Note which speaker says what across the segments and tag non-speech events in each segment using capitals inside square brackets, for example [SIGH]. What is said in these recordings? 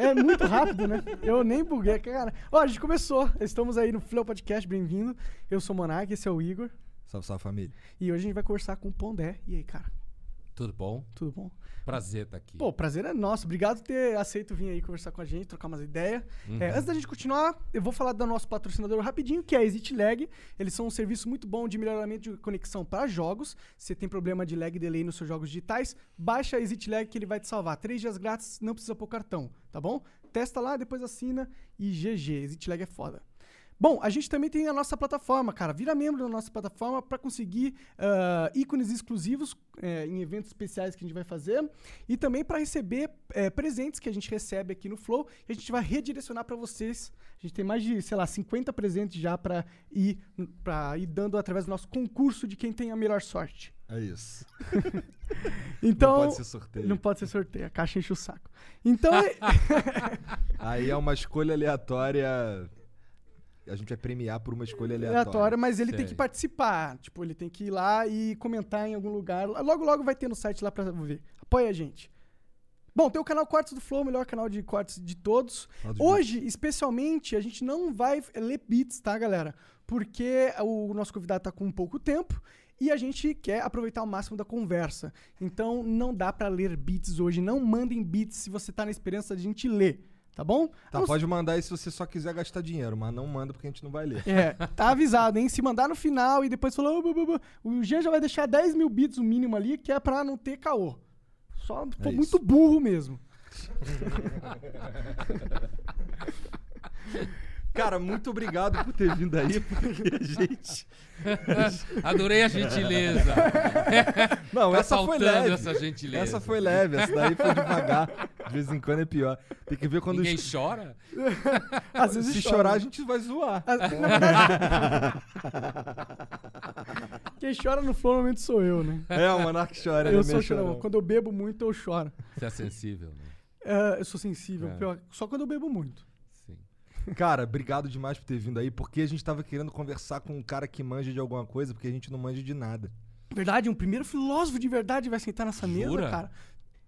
Speaker 1: É muito rápido, né? Eu nem buguei, cara. Ó, a gente começou. Estamos aí no Flow Podcast, bem-vindo. Eu sou o Monark, esse é o Igor.
Speaker 2: Salve, salve família.
Speaker 1: E hoje a gente vai conversar com o Pondé. E aí, cara?
Speaker 3: Tudo bom?
Speaker 1: Tudo bom?
Speaker 3: Prazer estar aqui.
Speaker 1: Pô, prazer é nosso. Obrigado por ter aceito vir aí conversar com a gente, trocar umas ideias. É, antes da gente continuar, eu vou falar do nosso patrocinador rapidinho, que é a ExitLag. Eles são um serviço muito bom de melhoramento de conexão para jogos. Se você tem problema de lag e delay nos seus jogos digitais, baixa a ExitLag que ele vai te salvar. Três dias grátis, não precisa pôr cartão, tá bom? Testa lá, depois assina e GG. ExitLag é foda. Bom, a gente também tem a nossa plataforma, cara. Vira membro da nossa plataforma para conseguir ah, ícones exclusivos eh, em eventos especiais que a gente vai fazer e também para receber eh, presentes que a gente recebe aqui no Flow e a gente vai redirecionar para vocês. A gente tem mais de, sei lá, 50 presentes já para ir, pra ir dando através do nosso concurso de quem tem a melhor sorte.
Speaker 2: É isso. [LAUGHS]
Speaker 1: Então,
Speaker 2: Não pode ser sorteio.
Speaker 1: Não pode ser sorteio, a caixa enche o saco. Então, [LAUGHS] é-
Speaker 2: Aí é uma escolha aleatória. A gente vai premiar por uma escolha aleatória.
Speaker 1: aleatória, mas ele tem
Speaker 3: Sei.
Speaker 1: que participar. Tipo, ele tem que ir lá e comentar em algum lugar. Logo, logo vai ter no site lá pra ver. Apoia a gente. Bom, tem o canal Cortes do Flow, o melhor canal de cortes de todos. Hoje, especialmente, a gente não vai ler beats, tá, galera? Porque o nosso convidado tá com pouco tempo e a gente quer aproveitar o máximo da conversa. Então, não dá pra ler beats hoje. Não mandem beats se você tá na esperança de a gente ler, tá bom?
Speaker 2: Tá,
Speaker 1: não
Speaker 2: pode mandar aí se você só quiser gastar dinheiro, mas não manda porque a gente não vai ler.
Speaker 1: é, tá avisado, hein? Se mandar no final e depois falar, "Oh, bu, bu, bu", o Jean já vai deixar 10 mil bits o mínimo ali, que é pra não ter caô. Só tô
Speaker 2: É
Speaker 1: muito burro mesmo. [LAUGHS]
Speaker 2: Cara, muito obrigado por ter vindo aí, porque a [LAUGHS] gente. [LAUGHS]
Speaker 3: Adorei a gentileza. [LAUGHS]
Speaker 2: Não,
Speaker 3: Tá
Speaker 2: essa foi
Speaker 3: faltando
Speaker 2: leve.
Speaker 3: essa gentileza.
Speaker 2: Essa foi leve, essa daí foi devagar. De vez em quando é pior. Tem que ver quando.
Speaker 3: Ninguém
Speaker 2: os-
Speaker 3: chora?
Speaker 1: Às vezes
Speaker 2: Se
Speaker 1: chora.
Speaker 2: chorar, a gente vai zoar.
Speaker 1: Quem chora no flow normalmente sou eu, né?
Speaker 2: É, o Monark chora, ele é
Speaker 1: eu sou chorão. Quando eu bebo muito, eu choro.
Speaker 3: Você é sensível, né?
Speaker 1: É, eu sou sensível,
Speaker 3: É.
Speaker 1: pior, só quando eu bebo muito.
Speaker 2: Cara, obrigado demais por ter vindo aí, porque a gente tava querendo conversar com um cara que manja de alguma coisa, porque a gente não manja de nada.
Speaker 1: Verdade, um primeiro filósofo de verdade vai sentar nessa mesa,
Speaker 3: Jura?
Speaker 1: cara.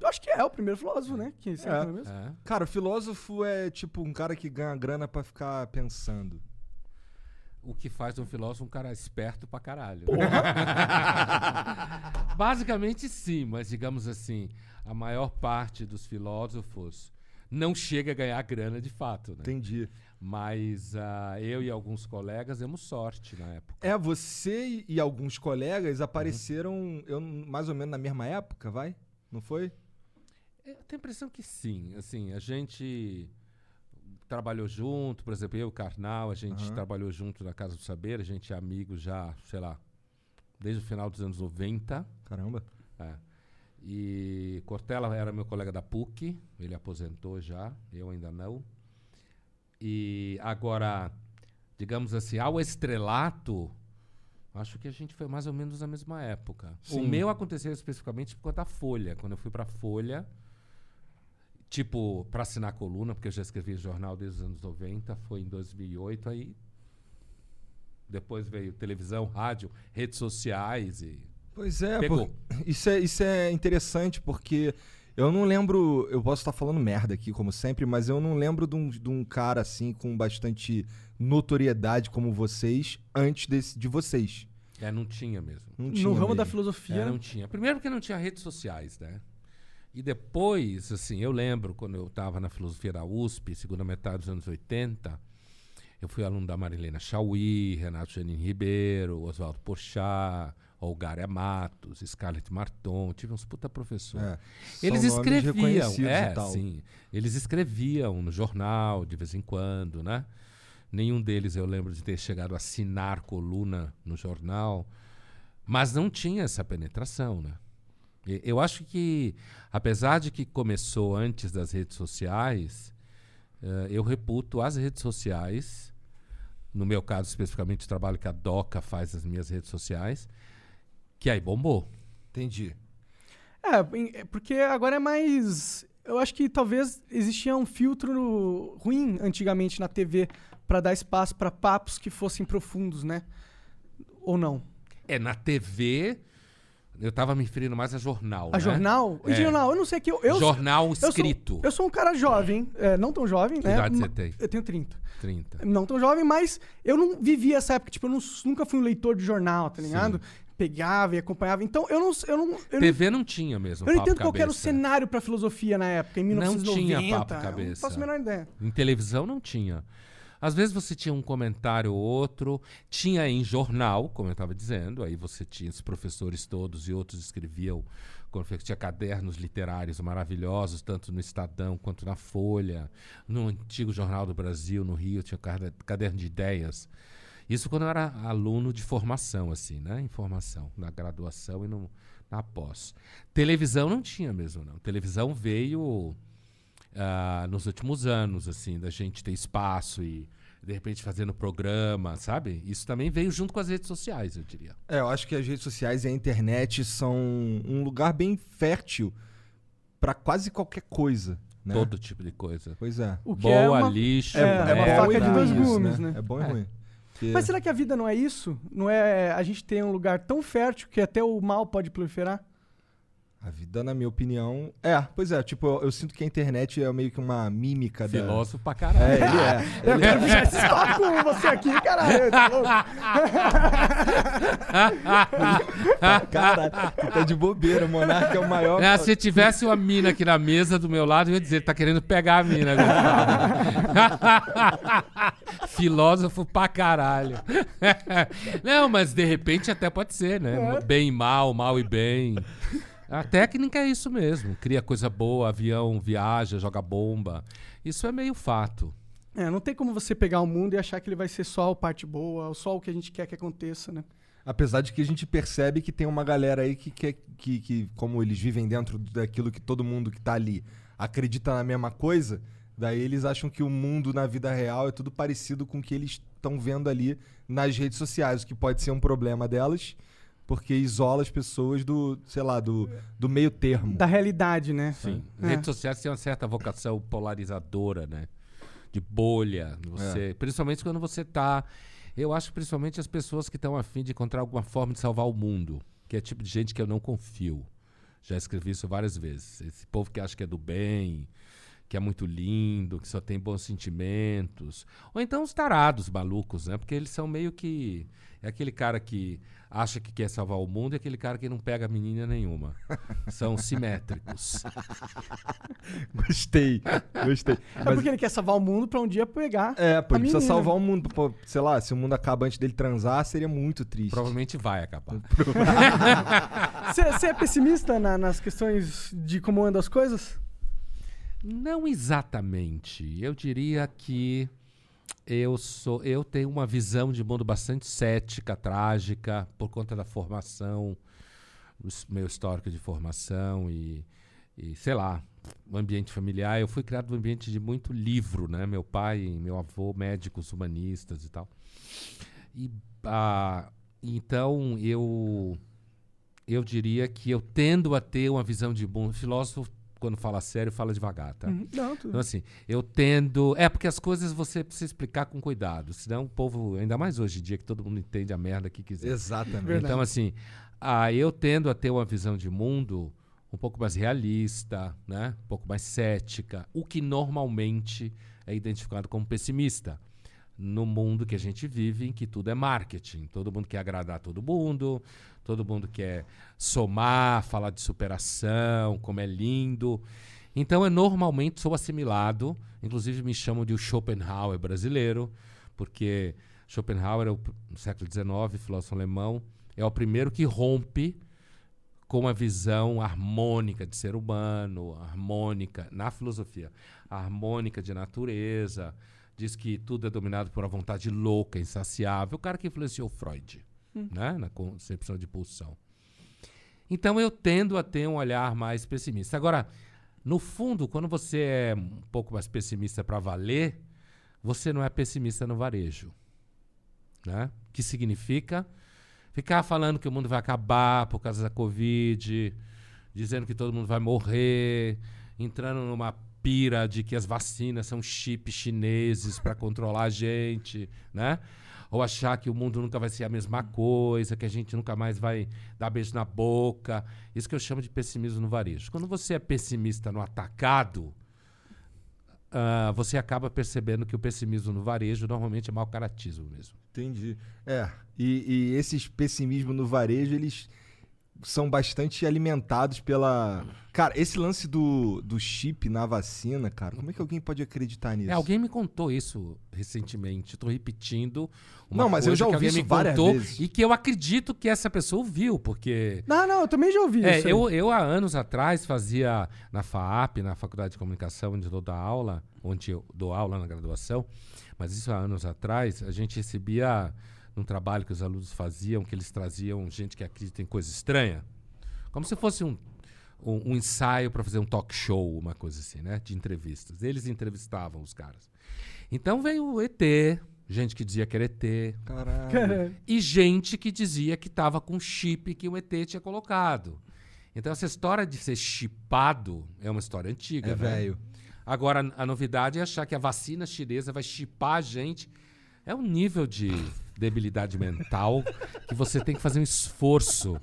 Speaker 1: Eu acho que é o primeiro filósofo, né? Que
Speaker 2: É.
Speaker 1: mesa.
Speaker 3: É.
Speaker 2: Cara, filósofo é tipo um cara que ganha grana pra ficar pensando.
Speaker 3: O que faz um filósofo um cara esperto pra caralho. [LAUGHS] Basicamente sim, mas digamos assim, a maior parte dos filósofos não chega a ganhar grana de fato, né?
Speaker 2: Entendi.
Speaker 3: Mas ah, eu e alguns colegas demos sorte na época.
Speaker 2: É, você e alguns colegas apareceram eu, mais ou menos na mesma época, vai? Não foi?
Speaker 3: Eu tenho a impressão que sim. Assim, a gente trabalhou junto, por exemplo, eu e o Karnal, a gente
Speaker 2: Aham.
Speaker 3: trabalhou junto na Casa do Saber, a gente é amigo já, sei lá, desde o final dos anos 90.
Speaker 2: Caramba.
Speaker 3: é. E Cortella era meu colega da PUC, ele aposentou já, eu ainda não. E agora, digamos assim, ao estrelato, acho que a gente foi mais ou menos na mesma época.
Speaker 2: Sim.
Speaker 3: O meu aconteceu especificamente por conta da Folha. Quando eu fui pra Folha, tipo, pra assinar a coluna, porque eu já escrevi jornal desde os anos 90, foi em 2008, aí depois veio televisão, rádio, redes sociais e
Speaker 2: Pois é,
Speaker 3: Pegou.
Speaker 2: pô, [CLEARS THROAT] isso é, isso é interessante porque eu não lembro, eu posso estar falando merda aqui como sempre, mas eu não lembro de um, de um cara assim com bastante notoriedade como vocês antes desse, de vocês.
Speaker 3: é, não tinha mesmo.
Speaker 2: Não tinha
Speaker 1: No ramo da
Speaker 2: mesmo.
Speaker 1: filosofia.
Speaker 3: É, não tinha. Primeiro porque não tinha redes sociais, né? E depois, assim, eu lembro quando eu estava na filosofia da USP, segunda metade dos anos 80, eu fui aluno da Marilena Chauí, Renato Janine Ribeiro, Oswaldo Porchat, Olgária Matos, Scarlett Marton, tive uns puta professores.
Speaker 2: É,
Speaker 3: Eles escreviam, é, sim. Eles escreviam no jornal de vez em quando, né? Nenhum deles eu lembro de ter chegado a assinar coluna no jornal, mas não tinha essa penetração, né? E- Eu acho que, apesar de que começou antes das redes sociais, eh, eu reputo as redes sociais, no meu caso especificamente o trabalho que a Doca faz nas minhas redes sociais, que aí bombou.
Speaker 2: Entendi.
Speaker 1: É, é porque agora é mais. Eu acho que talvez existia um filtro ruim antigamente na TV pra dar espaço pra papos que fossem profundos, né? Ou não?
Speaker 3: É, na TV, eu tava me referindo mais a jornal.
Speaker 1: A
Speaker 3: né?
Speaker 1: jornal?
Speaker 3: É.
Speaker 1: jornal, eu não sei que eu. eu
Speaker 3: jornal
Speaker 1: eu sou-
Speaker 3: escrito.
Speaker 1: Eu sou um cara jovem, é, não tão jovem,
Speaker 3: Que
Speaker 1: né?
Speaker 3: idade você tem?
Speaker 1: Eu tenho 30.
Speaker 3: 30.
Speaker 1: Não tão jovem, mas eu não vivi essa época. Tipo, eu não- nunca fui um leitor de jornal, tá ligado? Pegava e acompanhava. Então, eu não. Eu não, eu não,
Speaker 3: TV não tinha mesmo.
Speaker 1: eu não entendo qual era o cenário pra filosofia na época, em
Speaker 3: Não
Speaker 1: 1990.
Speaker 3: tinha papo cabeça.
Speaker 1: Não faço a menor ideia.
Speaker 3: Em televisão não tinha. Às vezes você tinha um comentário ou outro, tinha em jornal, como eu estava dizendo, aí você tinha os professores todos e outros escreviam, tinha cadernos literários maravilhosos, tanto no Estadão quanto na Folha, no antigo Jornal do Brasil, no Rio, tinha cade- caderno de ideias. Isso quando eu era aluno de formação, assim, né? Em formação, na graduação e no, na pós. Televisão não tinha mesmo, não. Televisão veio ah, nos últimos anos, assim, da gente ter espaço e de repente fazendo programa, sabe? Isso também veio junto com as redes sociais, eu diria.
Speaker 2: É, eu acho que as redes sociais e a internet são um lugar bem fértil pra quase qualquer coisa, né?
Speaker 3: Todo tipo de coisa.
Speaker 2: Pois é.
Speaker 1: O que
Speaker 3: Boa,
Speaker 1: é uma...
Speaker 3: lixo,
Speaker 1: é, é uma
Speaker 3: merda.
Speaker 1: faca de dois gumes, né?
Speaker 2: É bom e
Speaker 3: É.
Speaker 2: ruim.
Speaker 1: Mas será que a vida não é isso? Não é a gente tem um lugar tão fértil que até o mal pode proliferar?
Speaker 2: A vida, na minha opinião. É, pois é, tipo, eu, eu sinto que a internet é meio que uma mímica da.
Speaker 3: Filósofo pra caralho.
Speaker 2: É, ele é. [LAUGHS]
Speaker 1: Eu
Speaker 2: Ele
Speaker 1: quero puxar esse papo com você aqui, caralho. tá louco?
Speaker 2: é. [LAUGHS] Caralho, tu tá de bobeira. O Monarca é o maior.
Speaker 3: Ah, se tivesse uma mina aqui na mesa do meu lado, eu ia dizer, ele tá querendo pegar a mina. [LAUGHS] Filósofo pra caralho. Não, mas de repente até pode ser, né? Bem e mal, mal e bem. A técnica é isso mesmo. Cria coisa boa, avião viaja, joga bomba. Isso é meio fato.
Speaker 1: É, não tem como você pegar o mundo e achar que ele vai ser só a parte boa, ou só o que a gente quer que aconteça, né?
Speaker 2: Apesar de que a gente percebe que tem uma galera aí que quer que, que, como eles vivem dentro daquilo que todo mundo que tá ali acredita na mesma coisa, daí eles acham que o mundo na vida real é tudo parecido com o que eles estão vendo ali nas redes sociais, o que pode ser um problema delas, porque isola as pessoas do, sei lá, do, do meio termo.
Speaker 1: Da realidade, né?
Speaker 3: Sim.
Speaker 1: É.
Speaker 3: Redes sociais têm uma certa vocação polarizadora, né? De bolha. Você, Principalmente quando você tá. Eu acho principalmente as pessoas que estão afim de encontrar alguma forma de salvar o mundo. Que é tipo de gente que eu não confio. Já escrevi isso várias vezes. Esse povo que acha que é do bem, que é muito lindo, que só tem bons sentimentos. Ou então os tarados malucos, né? Porque eles são meio que. É aquele cara que acha que quer salvar o mundo e aquele cara que não pega menina nenhuma. [LAUGHS] São simétricos. [LAUGHS]
Speaker 2: Gostei, gostei.
Speaker 1: É
Speaker 2: Mas-
Speaker 1: porque ele quer salvar o mundo pra um dia pegar.
Speaker 2: É, pô,
Speaker 1: a
Speaker 2: ele precisa salvar o mundo. Pô, sei lá, se o mundo acaba antes dele transar, seria muito triste.
Speaker 3: Provavelmente vai acabar. [LAUGHS]
Speaker 1: Você é pessimista na- nas questões de como andam as coisas?
Speaker 3: Não exatamente. Eu diria que eu sou, eu tenho uma visão de mundo bastante cética, trágica, por conta da formação, meu histórico de formação e, e sei lá, o ambiente familiar. Eu fui criado num ambiente de muito livro, né? Meu pai e meu avô, médicos humanistas e tal. E ah, então eu eu diria que eu tendo a ter uma visão de mundo. Filósofo quando fala sério, fala devagar, tá?
Speaker 1: Uhum. Não, tudo.
Speaker 3: Então, assim, eu tendo. É, porque as coisas você precisa explicar com cuidado. Senão o povo, ainda mais hoje em dia, que todo mundo entende a merda que quiser.
Speaker 2: Exatamente.
Speaker 1: Verdade.
Speaker 3: Então, assim, ah, eu tendo a ter uma visão de mundo um pouco mais realista, né? um pouco mais cética, o que normalmente é identificado como pessimista. No mundo que a gente vive, em que tudo é marketing. Todo mundo quer agradar todo mundo, todo mundo quer somar, falar de superação, como é lindo. Então, eu normalmente sou assimilado, inclusive me chamam de o Schopenhauer brasileiro, porque Schopenhauer, é no século XIX, filósofo alemão, é o primeiro que rompe com a visão harmônica de ser humano, harmônica na filosofia, harmônica de natureza, diz que tudo é dominado por uma vontade louca, insaciável, o cara que influenciou Freud, né, na concepção de pulsão. Então eu tendo a ter um olhar mais pessimista. Agora, no fundo, quando você é um pouco mais pessimista para valer, você não é pessimista no varejo. Né? Que significa ficar falando que o mundo vai acabar por causa da Covid, dizendo que todo mundo vai morrer, entrando numa pira de que as vacinas são chips chineses para controlar a gente, né? ou achar que o mundo nunca vai ser a mesma coisa, que a gente nunca mais vai dar beijo na boca. Isso que eu chamo de pessimismo no varejo. Quando você é pessimista no atacado, uh, você acaba percebendo que o pessimismo no varejo normalmente é mau caratismo mesmo.
Speaker 2: Entendi. É, e, e esses pessimismos no varejo, eles são bastante alimentados pela. Cara, esse lance do, do chip na vacina, cara, como é que alguém pode acreditar nisso?
Speaker 3: É, alguém me contou isso recentemente. Estou repetindo.
Speaker 2: não, mas eu já ouvi isso várias vezes.
Speaker 3: E que eu acredito que essa pessoa ouviu, porque.
Speaker 1: Não, não, eu também já ouvi
Speaker 3: é,
Speaker 1: isso.
Speaker 3: Eu, eu, há anos atrás, fazia na FAAP, na Faculdade de Comunicação, onde eu dou aula, onde eu dou aula na graduação, mas isso há anos atrás, a gente recebia num trabalho que os alunos faziam, que eles traziam gente que acredita em coisa estranha, como se fosse um, um, um ensaio para fazer um talk show, uma coisa assim, né? De entrevistas. Eles entrevistavam os caras. Então veio o ET, gente que dizia que era ET.
Speaker 2: Caralho.
Speaker 3: E gente que dizia que estava com chip que o ET tinha colocado. Então essa história de ser chipado é uma história antiga,
Speaker 2: é
Speaker 3: né?
Speaker 2: velho.
Speaker 3: Agora a novidade é achar que a vacina chinesa vai chipar a gente. É um nível de debilidade mental que você tem que fazer um esforço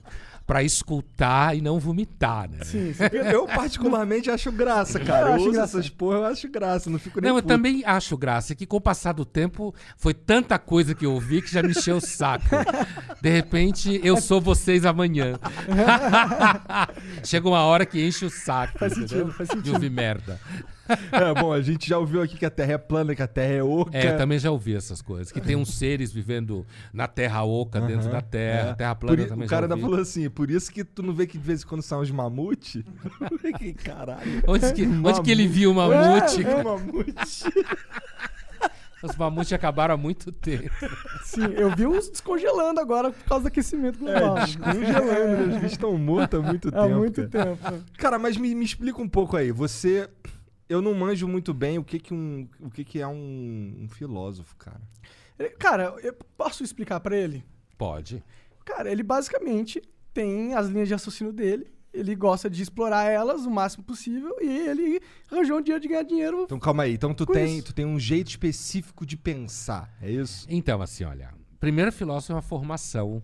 Speaker 3: para escutar e não vomitar, né?
Speaker 2: Sim, sim. Eu, particularmente acho graça, cara. Eu, eu acho essas porra, eu acho graça, não fico nem
Speaker 3: Não,
Speaker 2: puto.
Speaker 3: eu também acho graça, que com o passar do tempo foi tanta coisa que eu ouvi que já me encheu o saco. De repente, eu sou vocês amanhã. [LAUGHS] Chega uma hora que enche o saco,
Speaker 1: faz sentido, faz sentido.
Speaker 3: de ouvir merda. [LAUGHS]
Speaker 2: É, bom, a gente já ouviu aqui que a Terra é plana, que a Terra é oca.
Speaker 3: É, eu também já ouvi essas coisas. Que tem uns seres vivendo na Terra oca, dentro da Terra.
Speaker 2: É.
Speaker 3: Terra plana
Speaker 2: Por
Speaker 3: também
Speaker 2: O cara
Speaker 3: já
Speaker 2: ainda falou assim, por isso que tu não vê que de vez em quando saem uns mamute? [LAUGHS] que caralho.
Speaker 3: Onde que, onde que ele viu o mamute?
Speaker 2: É, mamute. [LAUGHS]
Speaker 3: Os mamutes acabaram há muito tempo.
Speaker 1: Sim, eu vi uns descongelando agora por causa do aquecimento global.
Speaker 2: É, descongelando, né? Os bichos estão mortos há muito
Speaker 1: Há
Speaker 2: tempo.
Speaker 1: muito
Speaker 2: cara.
Speaker 1: tempo.
Speaker 2: Cara, mas me, me explica um pouco aí. Você. Eu não manjo muito bem o que, que, um, o que, que é um, um filósofo, cara.
Speaker 1: Ele- Cara, eu posso explicar pra ele?
Speaker 3: Pode.
Speaker 1: Cara, ele basicamente tem as linhas de raciocínio dele. Ele gosta de explorar elas o máximo possível e ele arranjou um dia de ganhar dinheiro.
Speaker 2: Então calma aí. Então tu tem,
Speaker 1: isso.
Speaker 2: tu tem um jeito específico de pensar, é isso?
Speaker 3: Então, assim, olha. Primeiro filósofo é uma formação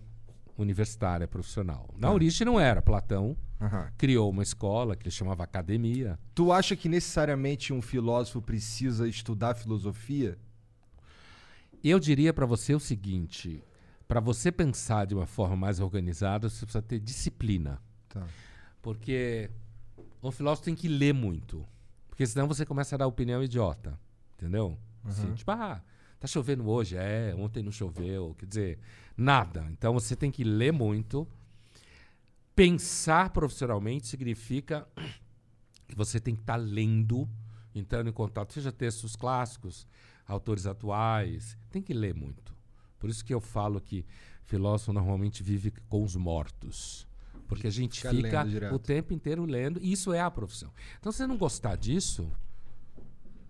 Speaker 3: universitária, profissional. Na
Speaker 2: Tá.
Speaker 3: origem não era. Platão
Speaker 2: Aham.
Speaker 3: criou uma escola que ele chamava academia.
Speaker 2: Tu acha que necessariamente um filósofo precisa estudar filosofia?
Speaker 3: Eu diria para você o seguinte: para você pensar de uma forma mais organizada, você precisa ter disciplina.
Speaker 2: Tá.
Speaker 3: Porque o filósofo tem que ler muito. Porque senão você começa a dar opinião idiota. Entendeu? Assim, tipo, ah, tá chovendo hoje? É, ontem não choveu. Quer dizer, nada. Então você tem que ler muito. Pensar profissionalmente significa que você tem que estar lendo, entrando em contato, seja textos clássicos, autores atuais. Tem que ler muito. Por isso que eu falo que filósofo normalmente vive com os mortos. Porque a gente
Speaker 2: Fica
Speaker 3: fica o tempo inteiro lendo, e isso é a profissão. Então, se você não gostar disso,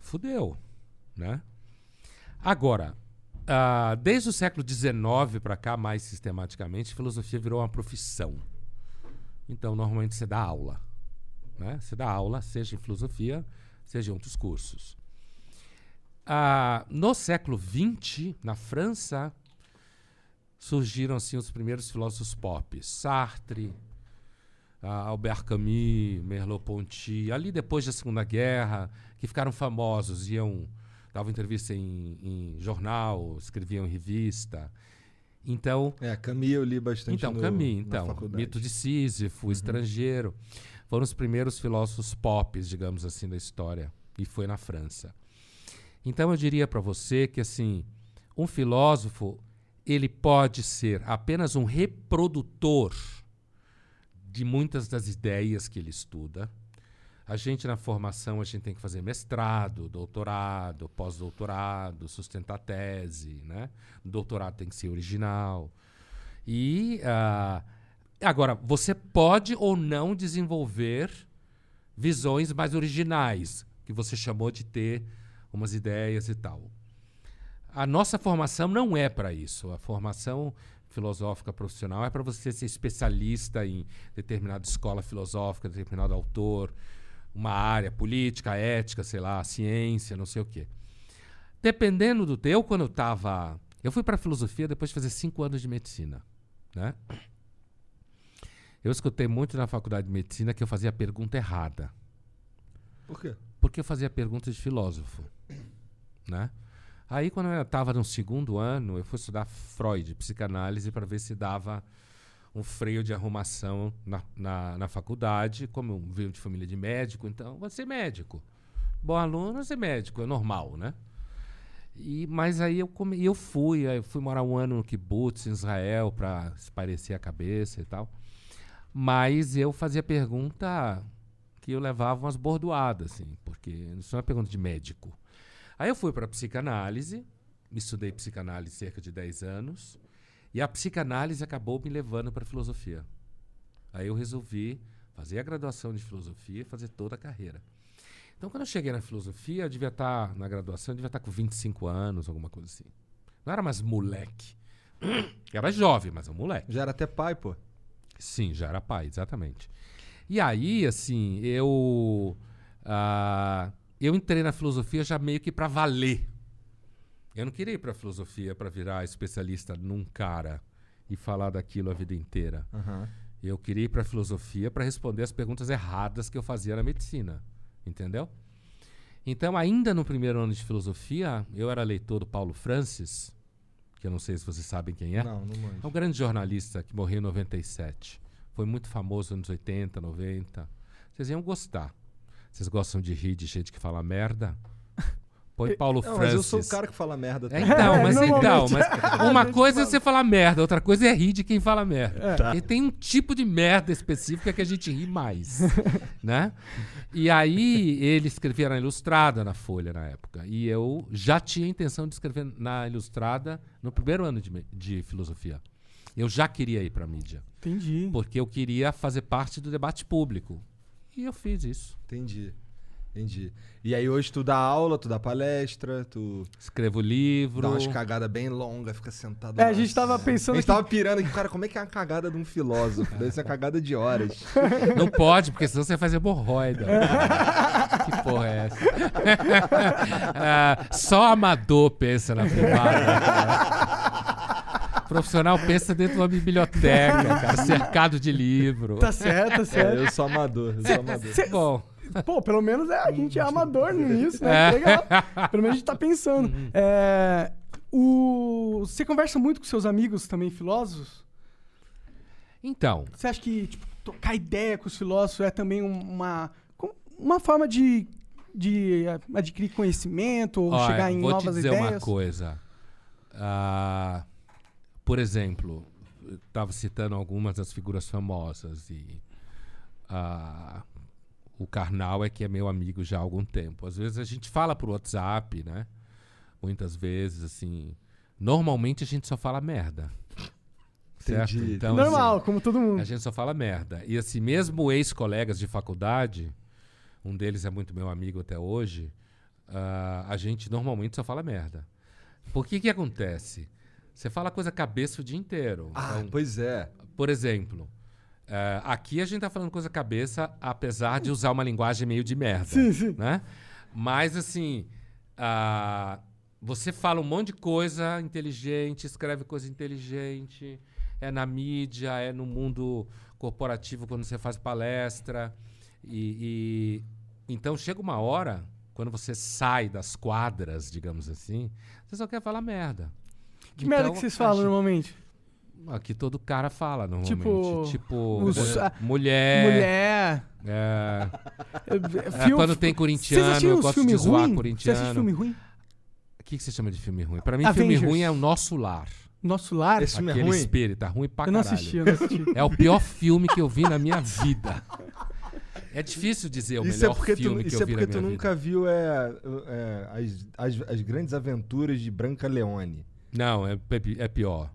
Speaker 3: fudeu, né? Agora, ah, desde o século XIX para cá, mais sistematicamente, filosofia virou uma profissão. Então, normalmente você dá aula, né? Você dá aula, seja em filosofia, seja em outros cursos. Ah, no século XX, na França, surgiram assim os primeiros filósofos pop, Sartre, ah, Albert Camus, Merleau-Ponty, ali depois da Segunda Guerra, que ficaram famosos, iam davam entrevista em, em jornal, escreviam em revista. Então,
Speaker 2: É, Camus eu li bastante
Speaker 3: então,
Speaker 2: no,
Speaker 3: Camus, então. Mito de Sísifo, Estrangeiro, foram os primeiros filósofos pop, digamos assim, da história, e foi na França. Então eu diria para você que assim, um filósofo, ele pode ser apenas um reprodutor de muitas das ideias que ele estuda. A gente na formação, a gente tem que fazer mestrado, doutorado, pós-doutorado, sustentar tese, né? O doutorado tem que ser original. E ah, agora, você pode ou não desenvolver visões mais originais, que você chamou de ter umas ideias e tal. A nossa formação não é para isso. A formação filosófica profissional é para você ser especialista em determinada escola filosófica, determinado autor, uma área política, ética, sei lá, ciência, não sei o quê. Dependendo do teu, quando eu estava Eu fui para filosofia depois de fazer cinco anos de medicina, né? Eu escutei muito na faculdade de medicina que eu fazia a pergunta errada.
Speaker 2: Por quê?
Speaker 3: Porque eu fazia perguntas de filósofo, né? Aí, quando eu estava no segundo ano, eu fui estudar Freud, psicanálise, para ver se dava um freio de arrumação na, na, na faculdade. Como eu venho de família de médico, então, vou ser médico. Bom aluno, ser médico, é normal, né? E, mas aí eu, come, eu fui, eu fui morar um ano no kibbutz, em Israel, para parecer a cabeça e tal. Mas eu fazia pergunta que eu levava umas bordoadas, assim, porque isso é pergunta de médico. Aí eu fui para psicanálise, estudei psicanálise cerca de 10 anos, e a psicanálise acabou me levando para filosofia. Aí eu resolvi fazer a graduação de filosofia e fazer toda a carreira. Então, quando eu cheguei na filosofia, eu devia estar, na graduação, eu devia estar com 25 anos, alguma coisa assim. Não era mais moleque. [CLEARS THROAT] Era jovem, mas é um moleque.
Speaker 2: Já era até pai, pô.
Speaker 3: Sim, já era pai, exatamente. E aí, assim, eu. ah, eu entrei na filosofia já meio que para valer. Eu não queria ir para filosofia para virar especialista num cara e falar daquilo a vida inteira.
Speaker 2: Aham.
Speaker 3: Eu queria ir para filosofia para responder as perguntas erradas que eu fazia na medicina, entendeu? Então, ainda no primeiro ano de filosofia, eu era leitor do Paulo Francis, que eu não sei se vocês sabem quem é.
Speaker 2: Não, não manjo.
Speaker 3: É um grande jornalista que morreu em 97. Foi muito famoso nos anos 80, 90. Vocês iam gostar. Vocês gostam de rir de gente que fala merda? Põe Paulo
Speaker 2: Não, mas
Speaker 3: Francis.
Speaker 2: eu sou o cara que fala merda.
Speaker 3: É,
Speaker 2: também.
Speaker 3: então,
Speaker 1: É, [LAUGHS]
Speaker 3: mas
Speaker 1: normalmente.
Speaker 3: então, mas [LAUGHS] uma coisa é
Speaker 1: fala.
Speaker 3: você falar merda, outra coisa é rir de quem fala merda.
Speaker 1: É.
Speaker 2: Tá.
Speaker 3: E tem um tipo de merda específica que a gente ri mais, [LAUGHS] né? E aí ele escrevia na Ilustrada na Folha na época, e eu já tinha a intenção de escrever na Ilustrada no primeiro ano de, de filosofia. Eu já queria ir para mídia,
Speaker 1: Entendi.
Speaker 3: porque eu queria fazer parte do debate público. E eu fiz isso.
Speaker 2: Entendi. Entendi. E aí hoje tu dá aula, tu dá palestra, tu
Speaker 3: Escrevo livro.
Speaker 2: dá umas cagadas bem longas, fica sentado
Speaker 1: É,
Speaker 2: lá.
Speaker 1: a gente tava
Speaker 2: A
Speaker 1: pensando
Speaker 2: gente
Speaker 1: que...
Speaker 2: tava pirando aqui, cara, como é que é a cagada de um filósofo? Deve ser uma cagada de horas. [LAUGHS]
Speaker 3: Não pode, porque senão você faz hemorroida. [LAUGHS] que porra é essa? [LAUGHS] Ah, só amador pensa na privada. cara. Profissional pensa dentro de uma biblioteca, cara, cercado de livro.
Speaker 1: Tá certo, tá
Speaker 2: É,
Speaker 1: certo.
Speaker 2: eu sou amador, eu sou amador.
Speaker 1: Cê-
Speaker 3: Bom,
Speaker 1: Pô, pelo menos é, a gente é amador nisso, né?
Speaker 3: É. [LAUGHS]
Speaker 1: Pelo menos a gente tá pensando. É, o... Você conversa muito com seus amigos também filósofos?
Speaker 3: então,
Speaker 1: Você acha que tipo, trocar ideia com os filósofos é também um- uma, uma forma de, de adquirir conhecimento ou
Speaker 3: olha,
Speaker 1: chegar em
Speaker 3: vou te
Speaker 1: novas
Speaker 3: dizer
Speaker 1: ideias?
Speaker 3: uma coisa. Ah, por exemplo, estava citando algumas das figuras famosas e ah, o Karnal é que é meu amigo já há algum tempo. Às vezes a gente fala por WhatsApp, né? Muitas vezes, assim. Normalmente a gente só fala merda. Certo?
Speaker 2: Entendi.
Speaker 3: Então,
Speaker 1: Normal,
Speaker 3: assim,
Speaker 1: como todo mundo.
Speaker 3: a gente só fala merda. E assim, mesmo ex-colegas de faculdade, um deles é muito meu amigo até hoje, ah, a gente normalmente só fala merda. Por que que acontece? Você fala coisa cabeça o dia inteiro.
Speaker 2: Ah,
Speaker 3: Então,
Speaker 2: pois é.
Speaker 3: por exemplo, eh, aqui a gente tá falando coisa cabeça, apesar de usar uma linguagem meio de merda.
Speaker 1: Sim, sim.
Speaker 3: Né? Mas assim, ah, você fala um monte de coisa inteligente, escreve coisa inteligente, é na mídia, é no mundo corporativo quando você faz palestra. E, e- então chega uma hora, quando você sai das quadras, digamos assim, você só quer falar merda.
Speaker 1: Que merda
Speaker 3: Então,
Speaker 1: que vocês falam normalmente?
Speaker 3: Aqui todo cara fala normalmente.
Speaker 1: Tipo,
Speaker 3: Tipo,
Speaker 1: os- a-
Speaker 3: mulher.
Speaker 1: Mulher.
Speaker 3: é,
Speaker 1: é,
Speaker 3: é,
Speaker 1: filme-
Speaker 3: quando tem corintiano, eu gosto
Speaker 1: filme
Speaker 3: de zoar
Speaker 1: ruim? Você
Speaker 3: corintiano.
Speaker 1: assiste filme ruim?
Speaker 3: O que, que você chama de filme ruim? Pra mim,
Speaker 1: Avengers.
Speaker 3: filme ruim é o nosso lar.
Speaker 1: Nosso Lar?
Speaker 2: Esse filme é
Speaker 3: Aquele
Speaker 2: ruim?
Speaker 3: espírito, tá ruim pra
Speaker 1: eu não assisti, eu não assisti.
Speaker 3: É o pior filme que eu vi na minha vida. É difícil dizer o
Speaker 2: Isso é
Speaker 3: melhor
Speaker 2: porque tu,
Speaker 3: filme que
Speaker 2: isso
Speaker 3: eu
Speaker 2: é
Speaker 3: vi
Speaker 2: porque
Speaker 3: na
Speaker 2: tu
Speaker 3: minha
Speaker 2: nunca
Speaker 3: vida.
Speaker 2: viu é, é, as, as, as grandes aventuras de Branca Leone.
Speaker 3: Não, é, é- é pior.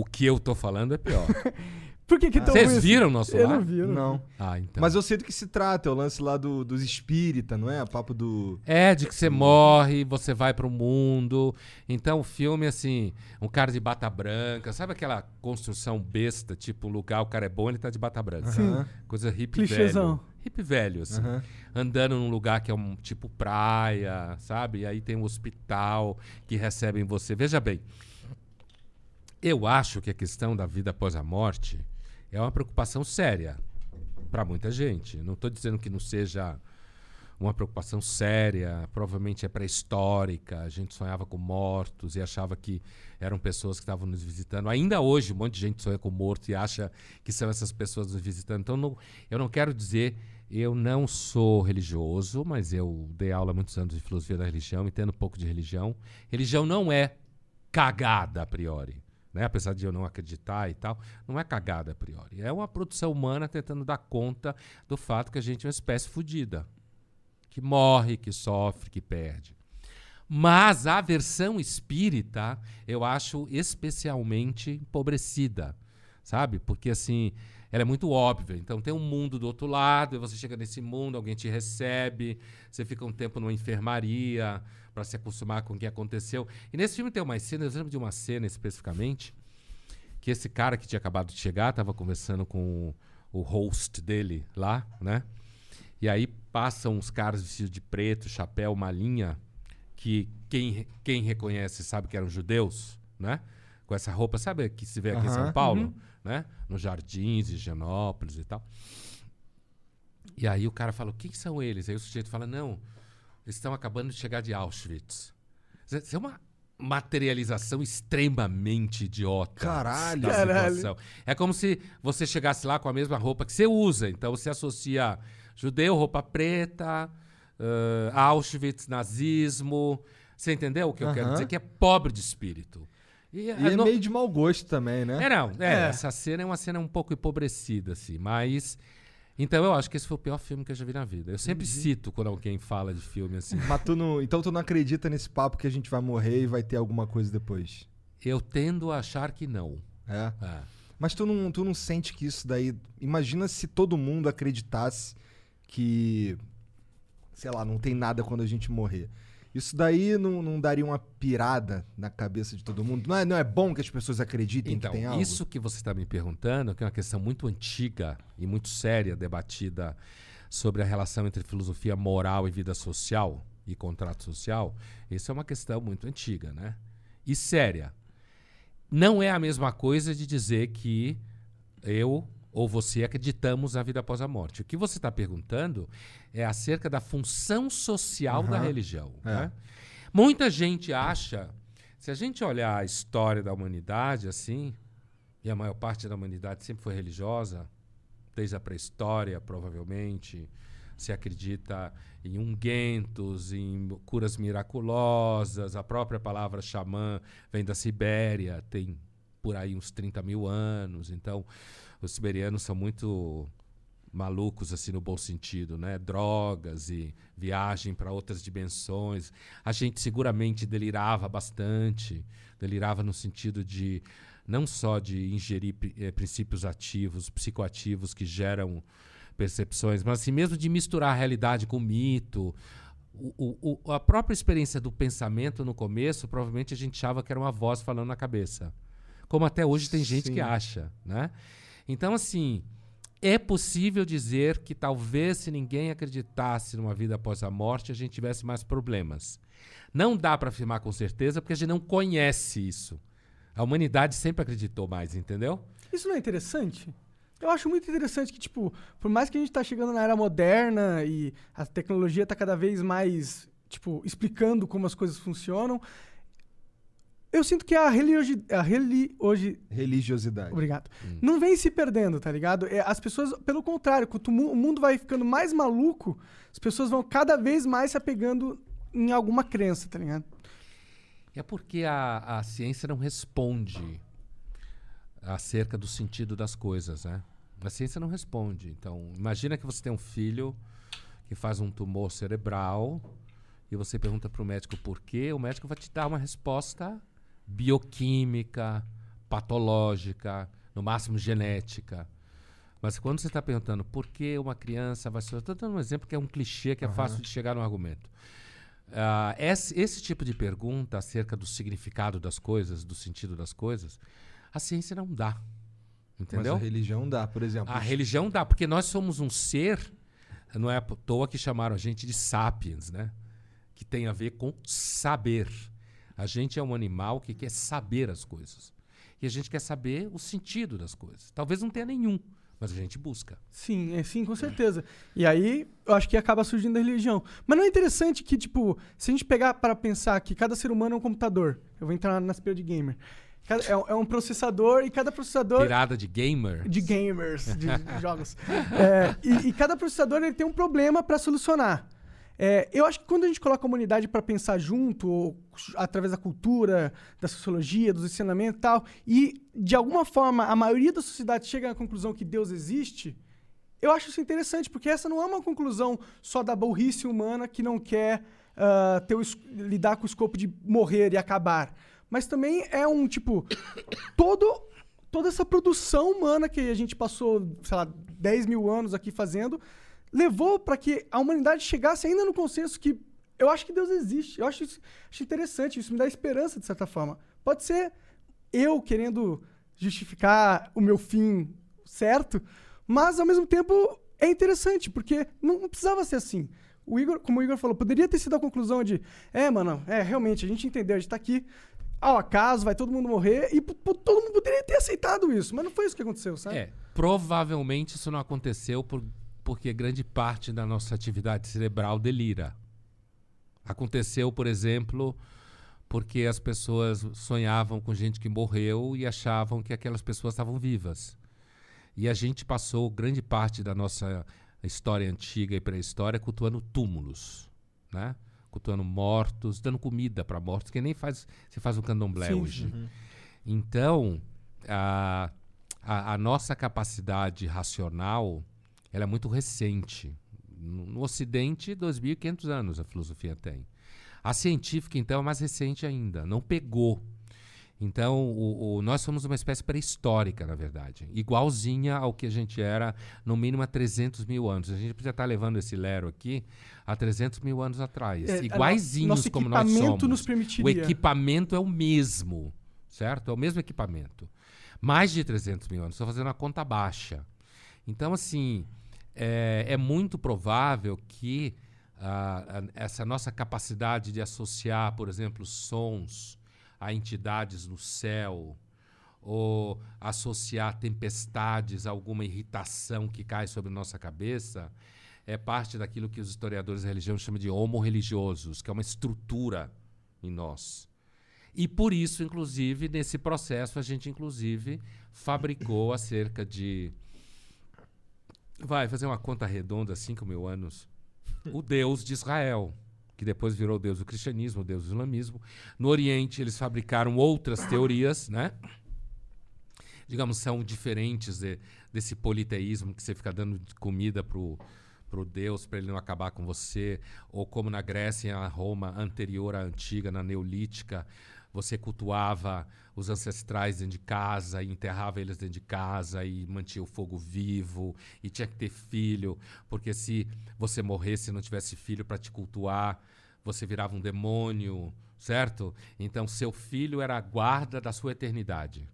Speaker 3: O que eu tô falando é pior. [LAUGHS]
Speaker 1: Por que que é
Speaker 3: Vocês
Speaker 1: assim?
Speaker 3: viram o nosso
Speaker 1: Eu
Speaker 3: lar?
Speaker 1: não vi, eu não,
Speaker 2: Não.
Speaker 3: Ah, então.
Speaker 2: Mas eu sei do que se trata, é o lance lá do, dos espírita, não é? O papo do.
Speaker 3: É, de que você morre, você vai pro mundo. Então o filme, assim, um cara de bata branca, sabe aquela construção besta, tipo, o lugar, o cara é bom, ele tá de bata branca.
Speaker 1: Sim.
Speaker 2: Aham.
Speaker 3: Coisa hippie
Speaker 1: Clichêzão.
Speaker 3: velho. hippie velho, assim.
Speaker 2: Aham.
Speaker 3: Andando num lugar que é um tipo praia, sabe? E aí tem um hospital que recebem você. Veja bem, eu acho que a questão da vida após a morte é uma preocupação séria para muita gente. Não estou dizendo que não seja uma preocupação séria, provavelmente é pré-histórica. A gente sonhava com mortos e achava que eram pessoas que estavam nos visitando. Ainda hoje, um monte de gente sonha com morto e acha que são essas pessoas nos visitando. Então, não- eu não quero dizer, eu não sou religioso, mas eu dei aula há muitos anos de filosofia da religião, entendo um pouco de religião. Religião não é cagada a priori. Né? Apesar de eu não acreditar e tal, não é cagada a priori. É uma produção humana tentando dar conta do fato que a gente é uma espécie fodida que morre, que sofre, que perde. Mas a versão espírita eu acho especialmente empobrecida, sabe? Porque assim, ela é muito óbvia. Então tem um mundo do outro lado, e você chega nesse mundo, alguém te recebe, você fica um tempo numa enfermaria para se acostumar com o que aconteceu. E nesse filme tem uma cena, eu lembro de uma cena especificamente, que esse cara que tinha acabado de chegar estava conversando com o, host dele lá, né? E aí passam uns caras vestidos de preto, chapéu, malinha, que quem, quem reconhece sabe que eram judeus, né? Com essa roupa, sabe que se vê aqui em São. Paulo, né? Nos jardins, de Higienópolis e tal. E aí o cara fala, quem são eles? Aí o sujeito fala, não, eles estão acabando de chegar de Auschwitz. Isso é uma materialização extremamente idiota
Speaker 2: Caralho.
Speaker 3: da
Speaker 1: Caralho.
Speaker 3: situação. É como se você chegasse lá com a mesma roupa que você usa. Então você associa judeu, roupa preta, ãh, Auschwitz, nazismo. Você entendeu o que eu quero dizer? Que é pobre de espírito. E,
Speaker 2: E
Speaker 3: ah,
Speaker 2: é
Speaker 3: não-
Speaker 2: meio de mau gosto também, né?
Speaker 3: é, não. É,
Speaker 1: É.
Speaker 3: Essa cena é uma cena um pouco empobrecida, assim. Mas. Então eu acho que esse foi o pior filme que eu já vi na vida. Eu sempre
Speaker 2: Uhum.
Speaker 3: cito quando alguém fala de filme assim. [LAUGHS]
Speaker 2: Mas tu não, então tu não acredita nesse papo que a gente vai morrer e vai ter alguma coisa depois?
Speaker 3: Eu tendo a achar que não.
Speaker 2: É.
Speaker 3: É.
Speaker 2: Mas tu não, tu não sente que isso daí. Imagina se todo mundo acreditasse que. Sei lá, não tem nada quando a gente morrer. Isso daí não, não daria uma pirada na cabeça de todo mundo? Não é, não é bom que as pessoas acreditem
Speaker 3: Então,
Speaker 2: que tem algo?
Speaker 3: isso que você está me perguntando, que é uma questão muito antiga e muito séria, debatida sobre a relação entre filosofia moral e vida social e contrato social, isso é uma questão muito antiga, né? E séria. Não é a mesma coisa de dizer que eu ou você acreditamos na vida após a morte. O que você está perguntando é acerca da função social da
Speaker 2: Aham.
Speaker 3: religião.
Speaker 2: É.
Speaker 3: né? Muita gente acha, se a gente olhar a história da humanidade assim, e a maior parte da humanidade sempre foi religiosa, desde a pré-história, provavelmente, se acredita em ungüentos, em curas miraculosas, a própria palavra xamã vem da Sibéria, tem por aí uns 30 mil anos, então os siberianos são muito malucos assim no bom sentido, né? Drogas e viagem para outras dimensões. A gente seguramente delirava bastante, delirava no sentido de não só de ingerir eh, princípios ativos, psicoativos que geram percepções, mas assim mesmo de misturar a realidade com o mito. O, o- o- a própria experiência do pensamento no começo, provavelmente a gente achava que era uma voz falando na cabeça. Como até hoje tem gente
Speaker 2: Sim.
Speaker 3: que acha, né? Então, assim, é possível dizer que talvez se ninguém acreditasse numa vida após a morte, a gente tivesse mais problemas. Não dá para afirmar com certeza, porque a gente não conhece isso. A humanidade sempre acreditou mais, entendeu?
Speaker 1: Isso não é interessante? Eu acho muito interessante que, tipo, por mais que a gente tá chegando na era moderna e a tecnologia tá cada vez mais, tipo, explicando como as coisas funcionam, eu sinto que a religiosi... A religi...
Speaker 2: Religiosidade.
Speaker 1: Obrigado.
Speaker 3: Hum.
Speaker 1: Não vem se perdendo, tá ligado? É, as pessoas, pelo contrário, quanto o mundo vai ficando mais maluco, as pessoas vão cada vez mais se apegando em alguma crença, tá ligado?
Speaker 3: É porque a, a ciência não responde acerca do sentido das coisas, né? A ciência não responde. Então, imagina que você tem um filho que faz um tumor cerebral e você pergunta para o médico por quê, o médico vai te dar uma resposta bioquímica, patológica, no máximo genética. Mas quando você está perguntando por que uma criança vai ser. Estou dando um exemplo que é um clichê que é fácil de chegar no argumento. Ah, esse, esse tipo de pergunta acerca do significado das coisas, do sentido das coisas, a ciência não dá. Entendeu?
Speaker 2: Mas a religião dá, por exemplo.
Speaker 3: A religião dá, porque nós somos um ser Não é à toa que chamaram a gente de sapiens, né? Que tem a ver com saber. A gente é um animal que quer saber as coisas. E a gente quer saber o sentido das coisas. Talvez não tenha nenhum, mas a gente busca.
Speaker 1: Sim, é, sim, com certeza. E aí, eu acho que acaba surgindo a religião. Mas não é interessante que, tipo, se a gente pegar para pensar que cada ser humano é um computador, eu vou entrar na espelha de gamer. Cada- é, um- é um processador e cada processador.
Speaker 3: Pirada de gamer.
Speaker 1: De gamers, de jogos. [LAUGHS] É, e, e cada processador ele tem um problema para solucionar. É, eu acho que quando a gente coloca a humanidade para pensar junto, através da cultura, da sociologia, dos ensinamentos e tal, e de alguma forma a maioria da sociedade chega à conclusão que Deus existe, eu acho isso interessante, porque essa não é uma conclusão só da burrice humana que não quer ah, ter o lidar com o escopo de morrer e acabar. Mas também é um, tipo, todo, toda essa produção humana que a gente passou, sei lá, 10 mil anos aqui fazendo, levou para que a humanidade chegasse ainda no consenso que eu acho que Deus existe. Eu acho isso acho interessante, isso me dá esperança, de certa forma. Pode ser eu querendo justificar o meu fim certo, mas ao mesmo tempo é interessante, porque não, não precisava ser assim. O Igor, como o Igor falou, poderia ter sido a conclusão de, é, mano, é, realmente, a gente entendeu, a gente tá aqui ao acaso, vai todo mundo morrer, e todo mundo poderia ter aceitado isso, mas não foi isso que aconteceu, sabe?
Speaker 3: É, provavelmente isso não aconteceu por, porque grande parte da nossa atividade cerebral delira. Aconteceu, por exemplo, porque as pessoas sonhavam com gente que morreu e achavam que aquelas pessoas estavam vivas. E a gente passou grande parte da nossa história antiga e pré-história cultuando túmulos, né? Cultuando mortos, dando comida para mortos, que nem faz, se faz o candomblé
Speaker 1: Sim,
Speaker 3: hoje. Então, a, a, a nossa capacidade racional ela é muito recente. No, no Ocidente, 2.500 anos a filosofia tem. A científica, então, é mais recente ainda. Não pegou. Então, o, o- nós somos uma espécie pré-histórica, na verdade. Igualzinha ao que a gente era, no mínimo, há 300 mil anos. A gente podia estar levando esse lero aqui há 300 mil anos atrás.
Speaker 1: É,
Speaker 3: Iguaizinhos como nós
Speaker 1: equipamento
Speaker 3: somos.
Speaker 1: nos
Speaker 3: O
Speaker 1: permitiria.
Speaker 3: equipamento é o mesmo, certo? É o mesmo equipamento. Mais de 300 mil anos. Estou fazendo a conta baixa. Então, assim, é, é muito provável que ah, essa nossa capacidade de associar, por exemplo, sons a entidades no céu, ou associar tempestades a alguma irritação que cai sobre nossa cabeça, é parte daquilo que os historiadores da religião chamam de homo religiosos, que é uma estrutura em nós. E por isso, inclusive, nesse processo, a gente, inclusive, fabricou há cerca de. Vai fazer uma conta redonda, 5 mil anos. O Deus de Israel, que depois virou o Deus do cristianismo, o Deus do islamismo. No Oriente, eles fabricaram outras teorias, né? Digamos, são diferentes de- desse politeísmo que você fica dando comida pro pro Deus para ele não acabar com você, ou como na Grécia na Roma anterior à antiga, na neolítica, você cultuava os ancestrais dentro de casa e enterrava eles dentro de casa e mantinha o fogo vivo e tinha que ter filho, porque se você morresse e não tivesse filho para te cultuar, você virava um demônio, certo? Então seu filho era a guarda da sua eternidade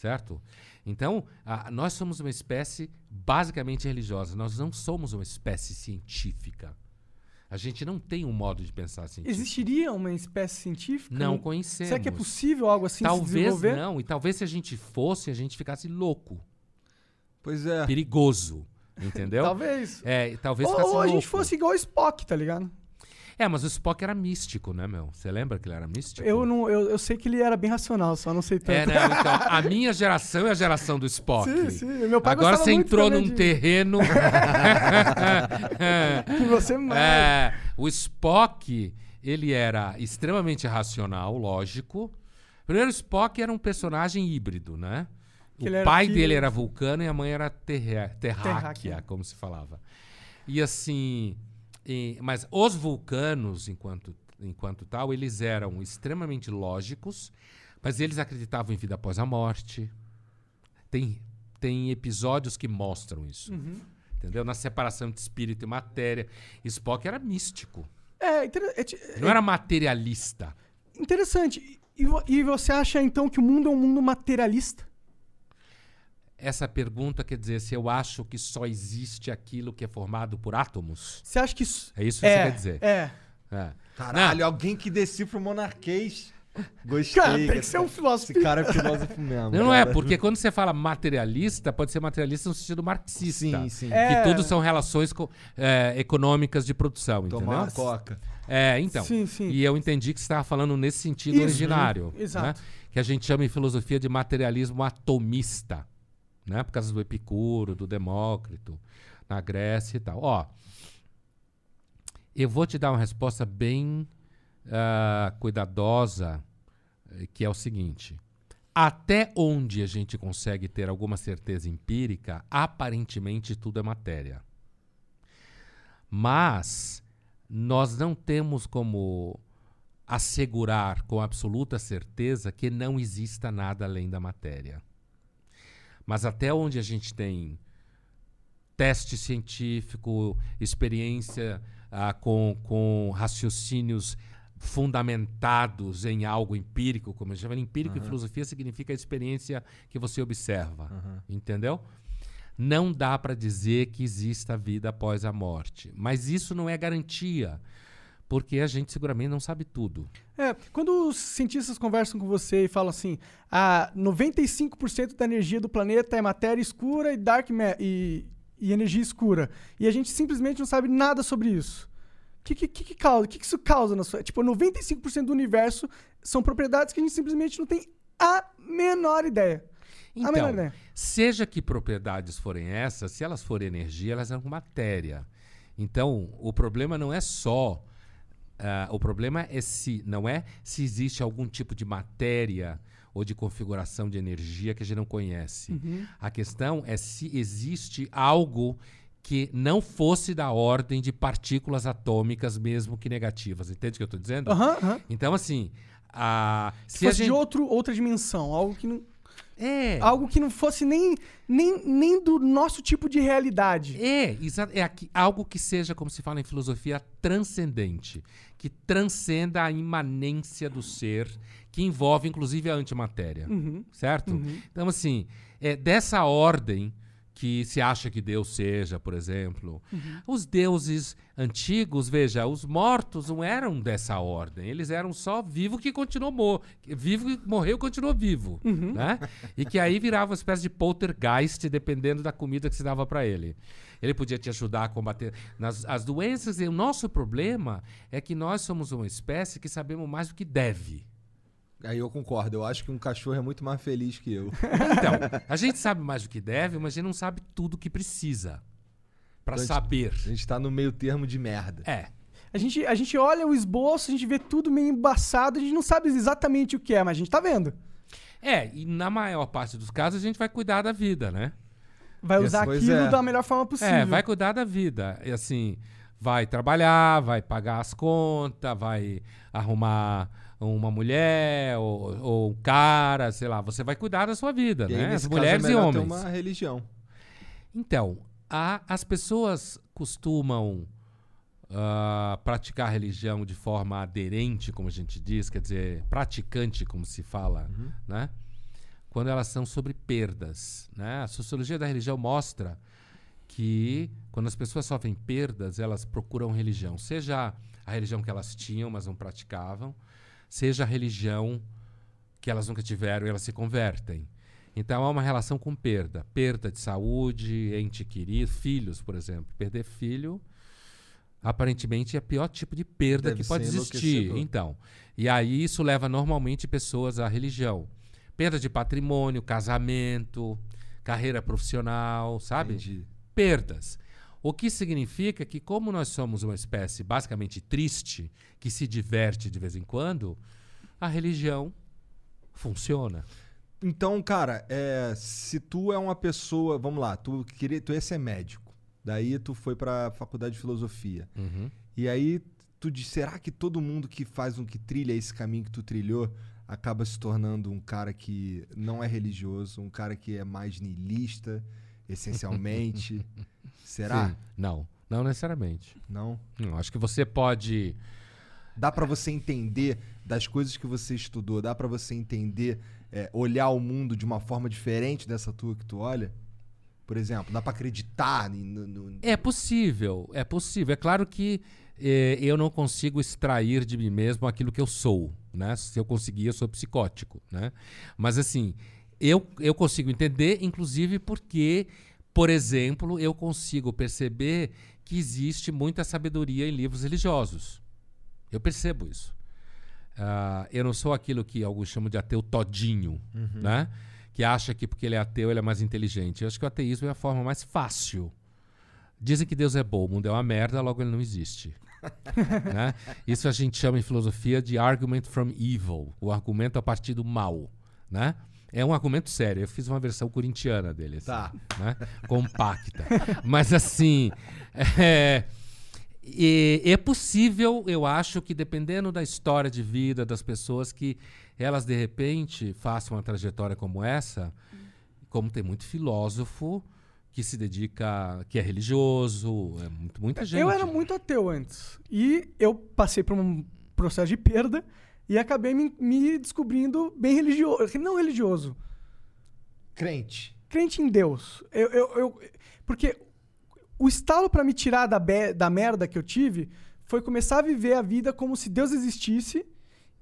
Speaker 3: certo? Então, a- nós somos uma espécie basicamente religiosa, nós não somos uma espécie científica. A gente não tem um modo de pensar científico.
Speaker 1: Existiria uma espécie científica?
Speaker 3: Não conhecemos.
Speaker 1: Será que é possível algo assim se
Speaker 3: Talvez não, e talvez se a gente fosse, a gente ficasse louco,
Speaker 2: Pois é.
Speaker 3: perigoso, entendeu? [LAUGHS]
Speaker 1: Talvez.
Speaker 3: É, e talvez
Speaker 1: Ou,
Speaker 3: ficasse
Speaker 1: ou a gente fosse igual o Spock, tá ligado?
Speaker 3: É, mas o Spock era místico, né, meu? Você lembra que ele era místico?
Speaker 1: Eu, não, eu, eu sei que ele era bem racional, só não sei tanto.
Speaker 3: É, não, [LAUGHS] então, a minha geração é a geração do Spock.
Speaker 1: Sim, sim. Meu pai
Speaker 3: Agora você entrou num
Speaker 1: de-
Speaker 3: terreno. [LAUGHS] [LAUGHS]
Speaker 1: Que você mais.
Speaker 3: É, o Spock, ele era extremamente racional, lógico. Primeiro, o Spock era um personagem híbrido, né? O pai
Speaker 1: filho-
Speaker 3: dele era vulcano e a mãe era terré- terráquea,
Speaker 1: Terráquea.
Speaker 3: como se falava. E assim, e- mas os vulcanos, enquanto, enquanto tal, eles eram extremamente lógicos, mas eles acreditavam em vida após a morte. Tem, tem episódios que mostram isso.
Speaker 1: Uhum.
Speaker 3: Entendeu? Na separação de espírito e matéria. Spock era místico.
Speaker 1: É, é
Speaker 3: não era materialista.
Speaker 1: interessante. E, e você acha então que o mundo é um mundo materialista?
Speaker 3: Essa pergunta quer dizer se eu acho que só existe aquilo que é formado por átomos?
Speaker 1: Você acha que isso.
Speaker 3: É isso que
Speaker 1: é,
Speaker 3: você quer dizer?
Speaker 1: É.
Speaker 3: É.
Speaker 2: Caralho, alguém que decifra o monarquês. Gostei.
Speaker 1: Cara, tem que ser um filósofo.
Speaker 2: Esse cara é filósofo mesmo.
Speaker 3: Não, não é, porque quando você fala materialista, pode ser materialista no sentido marxista.
Speaker 2: Sim, sim.
Speaker 1: É.
Speaker 3: Que tudo são relações co- é, econômicas de produção,
Speaker 2: Tomar
Speaker 3: entendeu?
Speaker 2: uma coca.
Speaker 3: É, então.
Speaker 1: Sim, sim.
Speaker 3: E eu entendi que você estava falando nesse sentido
Speaker 1: Isso,
Speaker 3: originário.
Speaker 1: exato.
Speaker 3: né? Que a gente chama em filosofia de materialismo atomista. Né? Por causa do Epicuro, do Demócrito, na Grécia e tal. Ó, eu vou te dar uma resposta bem ah, cuidadosa, eh, que é o seguinte. Até onde a gente consegue ter alguma certeza empírica, aparentemente tudo é matéria. Mas nós não temos como assegurar com absoluta certeza que não exista nada além da matéria. Mas até onde a gente tem teste científico, experiência ah, com, com raciocínios fundamentados em algo empírico, como a gente chama, empírico em filosofia significa a experiência que você observa, entendeu? Não dá para dizer que exista vida após a morte, mas isso não é garantia, porque a gente seguramente não sabe tudo.
Speaker 1: É, quando os cientistas conversam com você e falam assim, ah, 95% da energia do planeta é matéria escura e dark e, e energia escura, e a gente simplesmente não sabe nada sobre isso. O que, que, que, causa? O que, que isso causa na sua. Tipo, 95% do universo são propriedades que a gente simplesmente não tem a menor ideia. a menor
Speaker 3: Então,
Speaker 1: ideia.
Speaker 3: seja que propriedades forem essas, se elas forem energia, elas são matéria. Então, o problema não é só. Ah, o problema é se não é se existe algum tipo de matéria ou de configuração de energia que a gente não conhece. A questão é se existe algo que não fosse da ordem de partículas atômicas, mesmo que negativas. Entende o que eu estou dizendo?
Speaker 1: Aham, aham.
Speaker 3: Então, assim, a,
Speaker 1: Se fosse
Speaker 3: gente...
Speaker 1: de outro, outra dimensão, algo que não.
Speaker 3: É,
Speaker 1: Algo que não fosse nem, nem, nem do nosso tipo de realidade.
Speaker 3: É, é aqui- algo que seja, como se fala em filosofia, transcendente, que transcenda a imanência do ser, que envolve inclusive a antimatéria, certo? Então, assim, é dessa ordem que se acha que Deus seja, por exemplo. Os deuses antigos, veja, os mortos não eram dessa ordem. Eles eram só vivo que continuou morto. Vivo que morreu continuou vivo. Né? E que aí virava uma espécie de poltergeist, dependendo da comida que se dava para ele. Ele podia te ajudar a combater nas, as doenças. E o nosso problema é que nós somos uma espécie que sabemos mais do que deve.
Speaker 2: Aí eu concordo. Eu acho que um cachorro é muito mais feliz que eu. [LAUGHS]
Speaker 3: Então, a gente sabe mais do que deve, mas a gente não sabe tudo o que precisa para
Speaker 2: Então,
Speaker 3: saber.
Speaker 2: A gente tá no meio termo de merda.
Speaker 3: É.
Speaker 1: A gente, a gente olha o esboço, a gente vê tudo meio embaçado, a gente não sabe exatamente o que é, mas a gente tá vendo.
Speaker 3: É, e na maior parte dos casos a gente vai cuidar da vida, né?
Speaker 1: Vai
Speaker 2: Yes,
Speaker 1: usar aquilo
Speaker 2: é.
Speaker 1: da melhor forma possível.
Speaker 3: É, vai cuidar da vida. E assim, vai trabalhar, vai pagar as contas, vai arrumar uma mulher ou, ou um cara, sei lá. Você vai cuidar da sua vida,
Speaker 2: E
Speaker 3: né? As mulheres
Speaker 2: é
Speaker 3: e
Speaker 2: melhor ter
Speaker 3: homens.
Speaker 2: uma religião.
Speaker 3: Então, a- as pessoas costumam ah, praticar a religião de forma aderente, como a gente diz, quer dizer, praticante, como se fala, né? Quando elas são sobre perdas, né? A sociologia da religião mostra que quando as pessoas sofrem perdas, elas procuram religião, seja a religião que elas tinham, mas não praticavam, seja a religião que elas nunca tiveram e elas se convertem. Então há uma relação com perda, perda de saúde, ente querido, filhos, por exemplo. Perder filho aparentemente é o pior tipo de perda
Speaker 2: Deve
Speaker 3: que pode existir. Então, e aí isso leva normalmente pessoas à religião. Perda de patrimônio, casamento, carreira profissional, sabe?
Speaker 2: Entendi.
Speaker 3: perdas. O que significa que, como nós somos uma espécie basicamente triste, que se diverte de vez em quando, a religião funciona.
Speaker 2: Então, cara, é, se tu é uma pessoa, vamos lá, tu queria, tu ia ser médico. Daí tu foi pra faculdade de filosofia. E aí tu diz, será que todo mundo que faz um que trilha esse caminho que tu trilhou acaba se tornando um cara que não é religioso, um cara que é mais niilista, [LAUGHS] essencialmente? Será?
Speaker 3: Sim. Não, não necessariamente.
Speaker 2: Não.
Speaker 3: Não, acho que você pode
Speaker 2: Dá pra você entender das coisas que você estudou, dá pra você entender, é, olhar o mundo de uma forma diferente dessa tua que tu olha? Por exemplo, dá pra acreditar no, no-
Speaker 3: É possível, é possível. É claro que eh, eu não consigo extrair de mim mesmo aquilo que eu sou, né? Se eu conseguir, eu sou psicótico, né? Mas assim, eu, eu consigo entender, inclusive porque, por exemplo, eu consigo perceber que existe muita sabedoria em livros religiosos. Eu percebo isso. Ah, eu não sou aquilo que alguns chamam de ateu todinho, né? Que acha que porque ele é ateu ele é mais inteligente. Eu acho que o ateísmo é a forma mais fácil. Dizem que Deus é bom, o mundo é uma merda, logo ele não existe. [LAUGHS] né? Isso a gente chama em filosofia de argument from evil, o argumento a partir do mal, né? É um argumento sério. Eu fiz uma versão corintiana dele, assim,
Speaker 2: Tá.
Speaker 3: né? Compacta. Mas assim, é, e é possível, eu acho que dependendo da história de vida das pessoas, que elas de repente façam uma trajetória como essa, como tem muito filósofo que se dedica, que é religioso, é muito, muita gente.
Speaker 1: Eu era muito ateu antes. E eu passei por um processo de perda e acabei me, me descobrindo bem religioso. Não religioso,
Speaker 2: crente.
Speaker 1: crente em Deus. Eu, eu, eu- porque o estalo pra me tirar da, be- da merda que eu tive foi começar a viver a vida como se Deus existisse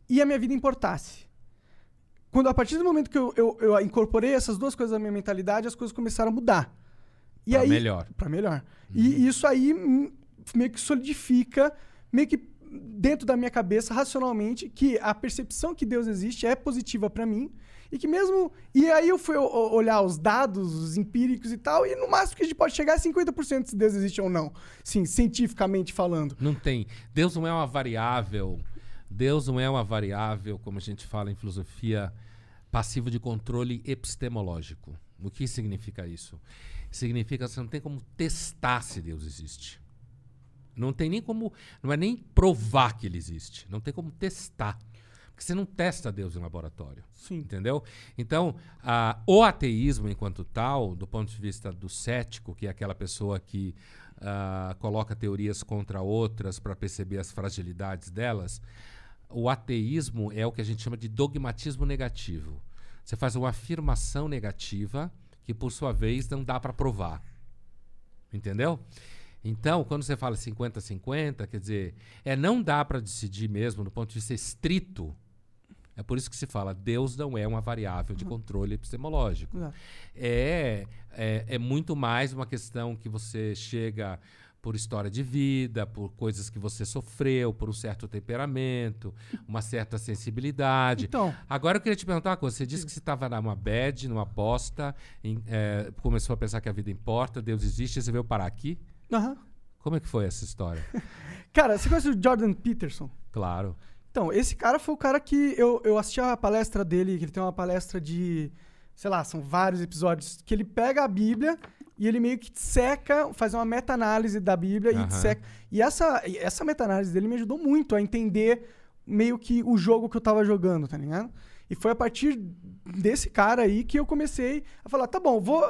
Speaker 1: e a minha vida importasse. Quando a partir do momento que eu, eu, eu incorporei essas duas coisas na minha mentalidade, as coisas começaram a mudar. E
Speaker 3: Pra
Speaker 1: aí,
Speaker 3: melhor.
Speaker 1: Pra melhor. E isso aí meio que solidifica, meio que dentro da minha cabeça, racionalmente, que a percepção que Deus existe é positiva pra mim. E que mesmo. E aí eu fui olhar os dados, os empíricos e tal, e no máximo que a gente pode chegar é 50% se Deus existe ou não. Sim, cientificamente falando.
Speaker 3: Não tem. Deus não é uma variável. Deus não é uma variável, como a gente fala em filosofia, passivo de controle epistemológico. O que significa isso? Significa que você não tem como testar se Deus existe. Não tem nem como. Não é nem provar que ele existe. Não tem como testar. Porque você não testa Deus em laboratório.
Speaker 1: Sim.
Speaker 3: Entendeu? Então, ah, o ateísmo, enquanto tal, do ponto de vista do cético, que é aquela pessoa que ah, coloca teorias contra outras para perceber as fragilidades delas, o ateísmo é o que a gente chama de dogmatismo negativo. Você faz uma afirmação negativa que, por sua vez, não dá para provar. Entendeu? Então, quando você fala 50-50, quer dizer, é não dá para decidir mesmo do ponto de vista estrito. É por isso que se fala, Deus não é uma variável de controle epistemológico. É, é, é muito mais uma questão que você chega por história de vida, por coisas que você sofreu, por um certo temperamento, uma certa sensibilidade.
Speaker 1: Então,
Speaker 3: Agora eu queria te perguntar uma coisa. Você disse que você estava numa bad, numa aposta, em- é, começou a pensar que a vida importa, Deus existe, você veio parar aqui?
Speaker 1: Aham.
Speaker 3: Como é que foi essa história? [LAUGHS]
Speaker 1: Cara, você conhece o Jordan Peterson?
Speaker 3: claro.
Speaker 1: Então, esse cara foi o cara que eu, eu assisti a palestra dele, que ele tem uma palestra de, sei lá, são vários episódios, que ele pega a Bíblia e ele meio que seca, faz uma meta-análise da Bíblia
Speaker 3: Aham.
Speaker 1: e seca. E essa, essa meta-análise dele me ajudou muito a entender meio que o jogo que eu tava jogando, tá ligado? E foi a partir desse cara aí que eu comecei a falar, tá bom, vou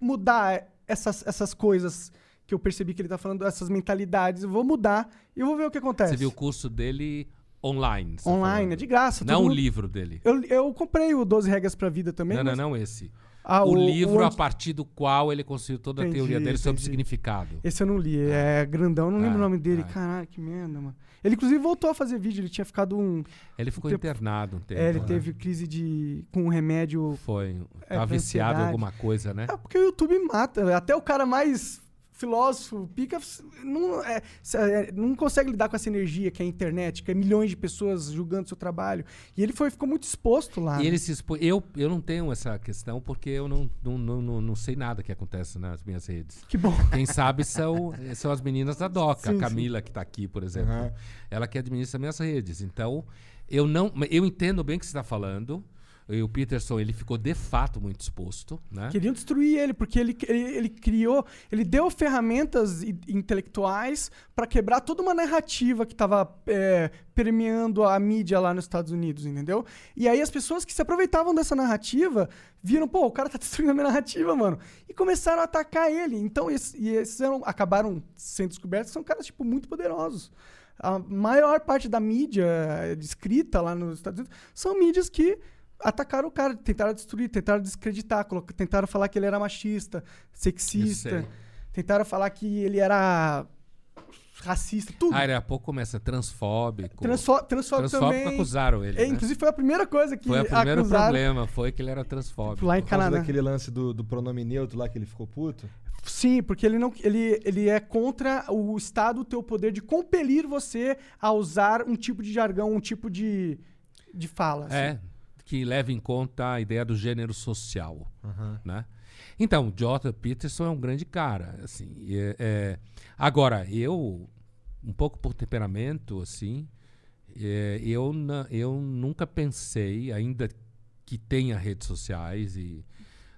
Speaker 1: mudar essas, essas coisas que eu percebi que ele tá falando, essas mentalidades, eu vou mudar e vou ver o que acontece.
Speaker 3: Você viu o curso dele online? tá
Speaker 1: Online, é de graça.
Speaker 3: Não o
Speaker 1: mundo-
Speaker 3: livro dele.
Speaker 1: Eu, eu comprei o 12 Regras pra Vida também.
Speaker 3: Não,
Speaker 1: mas-
Speaker 3: não, não esse.
Speaker 1: Ah,
Speaker 3: o, livro a
Speaker 1: onde-
Speaker 3: partir do qual ele construiu toda a
Speaker 1: Entendi,
Speaker 3: teoria dele sobre o significado.
Speaker 1: Esse eu não li, é grandão, não lembro
Speaker 3: Ah,
Speaker 1: o nome dele.
Speaker 3: ah.
Speaker 1: Caralho, que merda, mano. Ele inclusive voltou a fazer vídeo, ele tinha ficado um.
Speaker 3: Ele ficou
Speaker 1: tempo-
Speaker 3: internado um tempo.
Speaker 1: é, ele
Speaker 3: né?
Speaker 1: teve crise de. com um remédio.
Speaker 3: Foi.
Speaker 1: É,
Speaker 3: Tava
Speaker 1: pra
Speaker 3: viciado em alguma coisa, né?
Speaker 1: É porque o YouTube mata. Até o cara mais filósofo, pica, não, é, é, não consegue lidar com essa energia que é a internet, que é milhões de pessoas julgando seu trabalho. E ele foi, ficou muito exposto lá.
Speaker 3: E
Speaker 1: né?
Speaker 3: ele se expôs. Eu, eu não tenho essa questão porque eu não, não, não, não, sei nada que acontece nas minhas redes.
Speaker 1: Que bom.
Speaker 3: Quem sabe são, [LAUGHS] são as meninas da DOCA.
Speaker 1: Sim,
Speaker 3: a Camila, que está aqui, por exemplo.
Speaker 2: Aham.
Speaker 3: Ela que administra minhas redes. Então, eu não. Eu entendo bem o que você está falando. E o Peterson, ele ficou de fato muito exposto, né?
Speaker 1: Queriam destruir ele, porque ele, ele, ele criou, ele deu ferramentas intelectuais para quebrar toda uma narrativa que estava permeando a mídia lá nos Estados Unidos, entendeu? E aí as pessoas que se aproveitavam dessa narrativa viram, pô, o cara tá [LAUGHS] destruindo a minha narrativa, mano. E começaram a atacar ele. Então, esse- e esses eram- acabaram sendo descobertos, são caras, tipo, muito poderosos. a maior parte da mídia escrita lá nos Estados Unidos são mídias que atacaram o cara, tentaram destruir, tentaram descreditar, tentaram falar que ele era machista, sexista, tentaram falar que ele era racista, tudo.
Speaker 3: Ah, daqui a pouco começa transfóbico.
Speaker 1: Transfó transfóbico
Speaker 3: transfóbico
Speaker 1: também.
Speaker 3: acusaram ele.
Speaker 1: É,
Speaker 3: né?
Speaker 1: Inclusive foi a primeira coisa que
Speaker 3: Foi o primeiro
Speaker 1: acusaram
Speaker 3: problema, foi que ele era transfóbico.
Speaker 1: lá em
Speaker 2: Por causa daquele lance do, do pronome neutro lá que ele ficou puto.
Speaker 1: Sim, porque ele não ele, ele é contra o Estado ter o poder de compelir você a usar um tipo de jargão, um tipo de, de fala. assim.
Speaker 3: É, que leva em conta a ideia do gênero social, né? Então, Jordan Peterson é um grande cara, assim. e é- é- Agora, eu, um pouco por temperamento, assim, é, eu, na- eu nunca pensei, ainda que tenha redes sociais e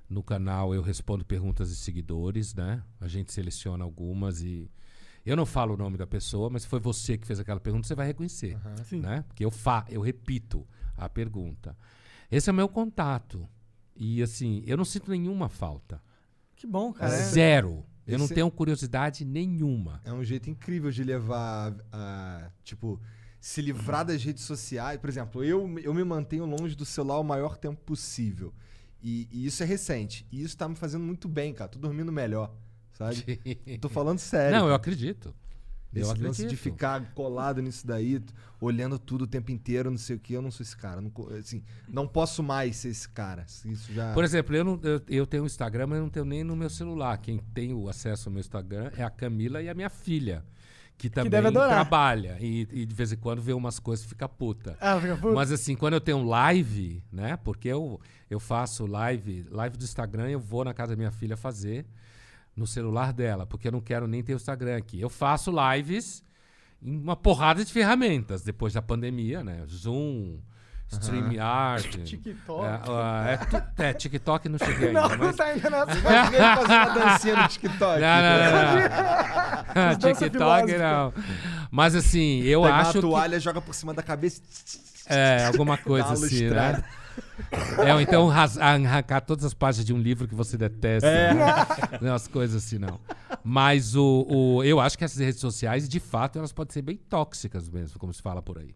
Speaker 3: no canal eu respondo perguntas de seguidores, né? A gente seleciona algumas e eu não falo o nome da pessoa, mas se foi você que fez aquela pergunta, você vai reconhecer,
Speaker 1: Sim.
Speaker 3: né? Porque eu fa eu repito a pergunta. Esse é o meu contato. E assim, eu não sinto nenhuma falta.
Speaker 1: Que bom, cara. é.
Speaker 3: Zero. Eu não tenho curiosidade nenhuma.
Speaker 2: É um jeito incrível de levar a. Tipo, se livrar das redes sociais. Por exemplo, eu, eu me mantenho longe do celular o maior tempo possível. E, e isso é recente. E isso tá me fazendo muito bem, cara. Tô dormindo melhor, sabe? [LAUGHS] Tô falando sério.
Speaker 3: não, eu
Speaker 2: cara.
Speaker 3: Acredito. Eu
Speaker 2: Esse lance
Speaker 3: acredito.
Speaker 2: de ficar colado nisso daí, olhando tudo o tempo inteiro, não sei o que, eu não sou esse cara. Não, assim, não posso mais ser esse cara. Isso já.
Speaker 3: Por exemplo, eu, não, eu, eu tenho o Instagram, mas eu não tenho nem no meu celular. Quem tem o acesso ao meu Instagram é a Camila e a minha filha. Que também
Speaker 1: deve adorar.
Speaker 3: trabalha. E, e de vez em quando vê umas coisas e fica puta.
Speaker 1: Ah, fica puto.
Speaker 3: Mas assim, quando eu tenho live, né? Porque eu, eu faço live, live do Instagram, eu vou na casa da minha filha fazer no celular dela, porque eu não quero nem ter o Instagram aqui. Eu faço lives em uma porrada de ferramentas depois da pandemia, né? Zoom, StreamYard. [LAUGHS]
Speaker 1: TikTok.
Speaker 3: É, ah, é, tu- é, TikTok não cheguei ainda,
Speaker 1: Não, não
Speaker 3: mas...
Speaker 1: tá ainda nessa.
Speaker 2: Imaginei ele fazendo uma dancinha no TikTok.
Speaker 3: Não, não, não, não. [LAUGHS]
Speaker 1: dança
Speaker 3: TikTok não. Mas assim, eu
Speaker 2: Pega
Speaker 3: acho
Speaker 2: uma
Speaker 3: que...
Speaker 2: toalha, joga por cima da cabeça.
Speaker 3: É, alguma coisa
Speaker 2: uma
Speaker 3: assim, né? É, ou então arrancar todas as páginas de um livro que você detesta.
Speaker 2: É.
Speaker 3: né? [LAUGHS] Não, as coisas assim, não. Mas o, o- eu acho que essas redes sociais, de fato, elas podem ser bem tóxicas mesmo, como se fala por aí.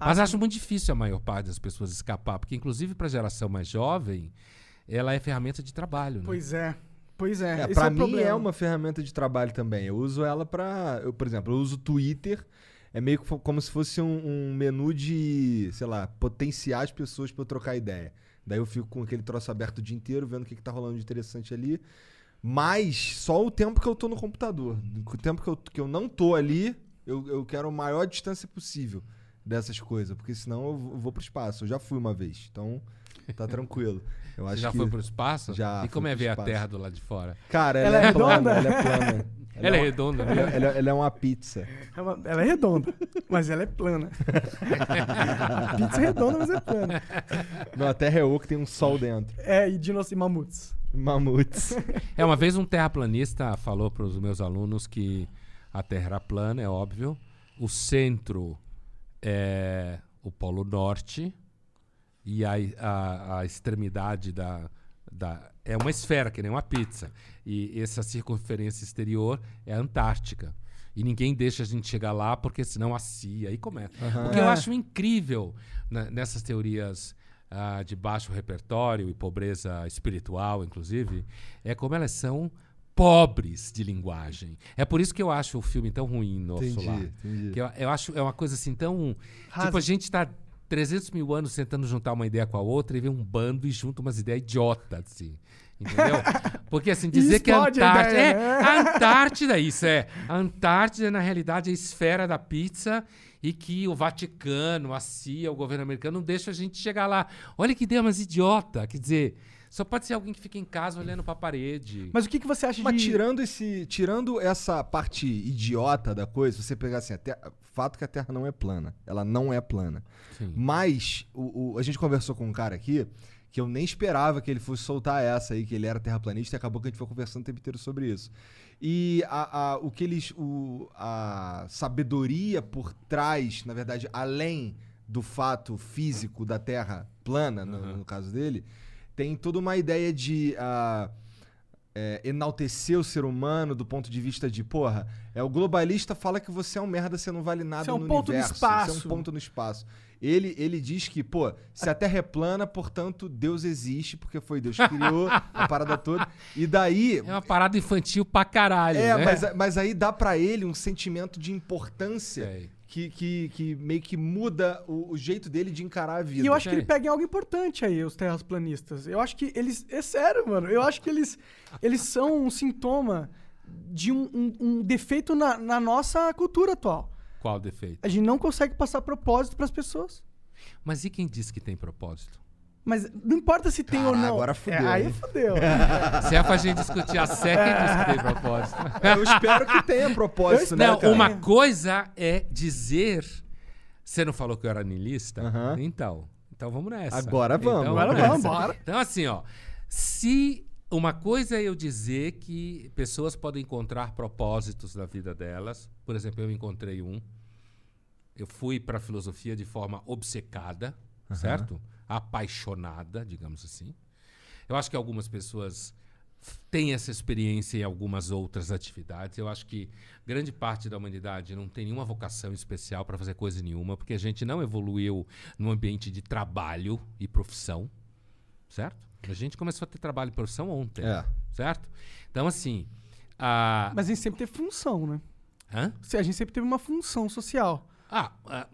Speaker 3: Mas acho muito difícil a maior parte das pessoas escapar, porque inclusive para a geração mais jovem, ela é ferramenta de trabalho. Né?
Speaker 1: Pois é. Pois é.
Speaker 2: É, pra
Speaker 1: é
Speaker 2: mim
Speaker 1: problema.
Speaker 2: é uma ferramenta de trabalho também. Eu uso ela pra. Eu, por exemplo, eu uso o Twitter. É meio como se fosse um, um menu de, sei lá, potenciar as pessoas pra eu trocar ideia. Daí eu fico com aquele troço aberto o dia inteiro, vendo o que, que tá rolando de interessante ali. Mas só o tempo que eu tô no computador. O tempo que eu, que eu não tô ali, eu, eu quero a maior distância possível dessas coisas. Porque senão eu vou pro espaço. Eu já fui uma vez. Então, tá tranquilo. [LAUGHS] Eu
Speaker 3: Você
Speaker 2: acho
Speaker 3: já
Speaker 2: que...
Speaker 3: foi para o espaço?
Speaker 2: Já
Speaker 3: E como é
Speaker 2: pro
Speaker 3: ver a. Terra do lado de fora?
Speaker 2: Cara,
Speaker 1: Ela
Speaker 2: ela,
Speaker 1: é
Speaker 2: é plana,
Speaker 1: redonda?
Speaker 2: ela é plana. [LAUGHS]
Speaker 3: Ela é
Speaker 2: uma-
Speaker 3: redonda,
Speaker 2: Ela,
Speaker 3: né?
Speaker 2: ela- ela é uma pizza.
Speaker 1: É uma- Ela é redonda, mas ela é plana. A [LAUGHS] pizza é redonda, mas é plana.
Speaker 2: Não, a Terra é oca, tem um sol dentro.
Speaker 1: É, e dinossauros e mamutes.
Speaker 2: Mamutes.
Speaker 3: É, uma vez um terraplanista falou para os meus alunos que a Terra era plana, é óbvio. O centro é o Polo Norte e a, a, a extremidade da, da. É uma esfera, que nem uma pizza. E essa circunferência exterior é a Antártica. E ninguém deixa a gente chegar lá porque senão assia. Aí começa. O que eu
Speaker 1: É.
Speaker 3: acho incrível na- nessas teorias ah, de baixo repertório e pobreza espiritual, inclusive, é como elas são pobres de linguagem. É por isso que eu acho o filme tão ruim, Nosso
Speaker 2: Entendi,
Speaker 3: Lar.
Speaker 2: entendi.
Speaker 3: Que eu, eu acho é uma coisa assim tão.
Speaker 1: Rasa.
Speaker 3: Tipo, a gente tá 300 mil anos tentando juntar uma ideia com a outra e vem um bando e junta umas ideias idiotas, assim. Entendeu? Porque assim, [LAUGHS] dizer que a
Speaker 1: explode a
Speaker 3: Antártida.
Speaker 1: ideia,
Speaker 3: é,
Speaker 1: né?
Speaker 3: a Antártida, isso é. A Antártida, na realidade, é a esfera da pizza e que o Vaticano, a CIA, o governo americano não deixa a gente chegar lá. Olha que ideia mais idiota. Quer dizer, só pode ser alguém que fica em casa olhando pra parede.
Speaker 1: Mas o que, que você acha
Speaker 2: Mas
Speaker 1: de...
Speaker 2: tirando esse. Tirando essa parte idiota da coisa, você pegar assim, a Terra- fato que a Terra não é plana. Ela não é plana.
Speaker 3: Sim.
Speaker 2: Mas o, o- a gente conversou com um cara aqui que eu nem esperava que ele fosse soltar essa aí, que ele era terraplanista, e acabou que a gente foi conversando o tempo inteiro sobre isso. E a, a- o que eles. O, a sabedoria por trás, na verdade, além do fato físico da Terra plana, no,
Speaker 3: Uhum.
Speaker 2: no caso dele, tem toda uma ideia de. ah, é, enaltecer o ser humano do ponto de vista de, porra, é o globalista fala que você é um merda, você não vale nada
Speaker 1: Você é um
Speaker 2: no
Speaker 1: ponto no
Speaker 2: universo.
Speaker 1: espaço.
Speaker 2: Você é um ponto no espaço. Ele, ele diz que, pô, se a Terra é plana, portanto, Deus existe, porque foi Deus que criou a parada toda. E daí. [LAUGHS]
Speaker 3: É uma parada infantil pra caralho,
Speaker 2: É,
Speaker 3: né?
Speaker 2: mas, mas aí dá pra ele um sentimento de importância
Speaker 3: Sei.
Speaker 2: Que, que, que meio que muda o, o jeito dele de encarar a vida.
Speaker 1: E eu acho que ele pega em algo importante aí, os terraplanistas. Eu acho que eles. É sério, mano. Eu acho que eles, eles são um sintoma de um, um- um defeito na, na nossa cultura atual.
Speaker 3: Qual defeito?
Speaker 1: A gente não consegue passar propósito pras pessoas.
Speaker 3: Mas e quem disse que tem propósito?
Speaker 1: Mas não importa se tem ou
Speaker 2: Caralho,
Speaker 1: não.
Speaker 2: agora fudeu,
Speaker 1: É, aí fudeu. [LAUGHS]
Speaker 3: Se é pra gente discutir a sé, quem disse que tem propósito?
Speaker 2: Eu espero que tenha propósito, né,
Speaker 3: Não,
Speaker 2: cara?
Speaker 3: uma coisa é dizer. Você não falou que eu era niilista?
Speaker 2: Aham.
Speaker 3: Então. Então vamos nessa.
Speaker 2: Agora vamos.
Speaker 3: Então,
Speaker 1: Agora vamos, bora.
Speaker 3: Então, assim, ó. Se uma coisa é eu dizer que pessoas podem encontrar propósitos na vida delas, por exemplo, eu encontrei um. Eu fui para filosofia de forma obcecada, certo? Apaixonada, digamos assim. Eu acho que algumas pessoas têm essa experiência em algumas outras atividades. Eu acho que grande parte da humanidade não tem nenhuma vocação especial para fazer coisa nenhuma, porque a gente não evoluiu no ambiente de trabalho e profissão, certo? A gente começou a ter trabalho e profissão ontem,
Speaker 2: É.
Speaker 3: certo? Então, assim. A...
Speaker 1: Mas a gente sempre teve função, né?
Speaker 3: Hã?
Speaker 1: Se A gente sempre teve uma função social.
Speaker 3: Ah, ah,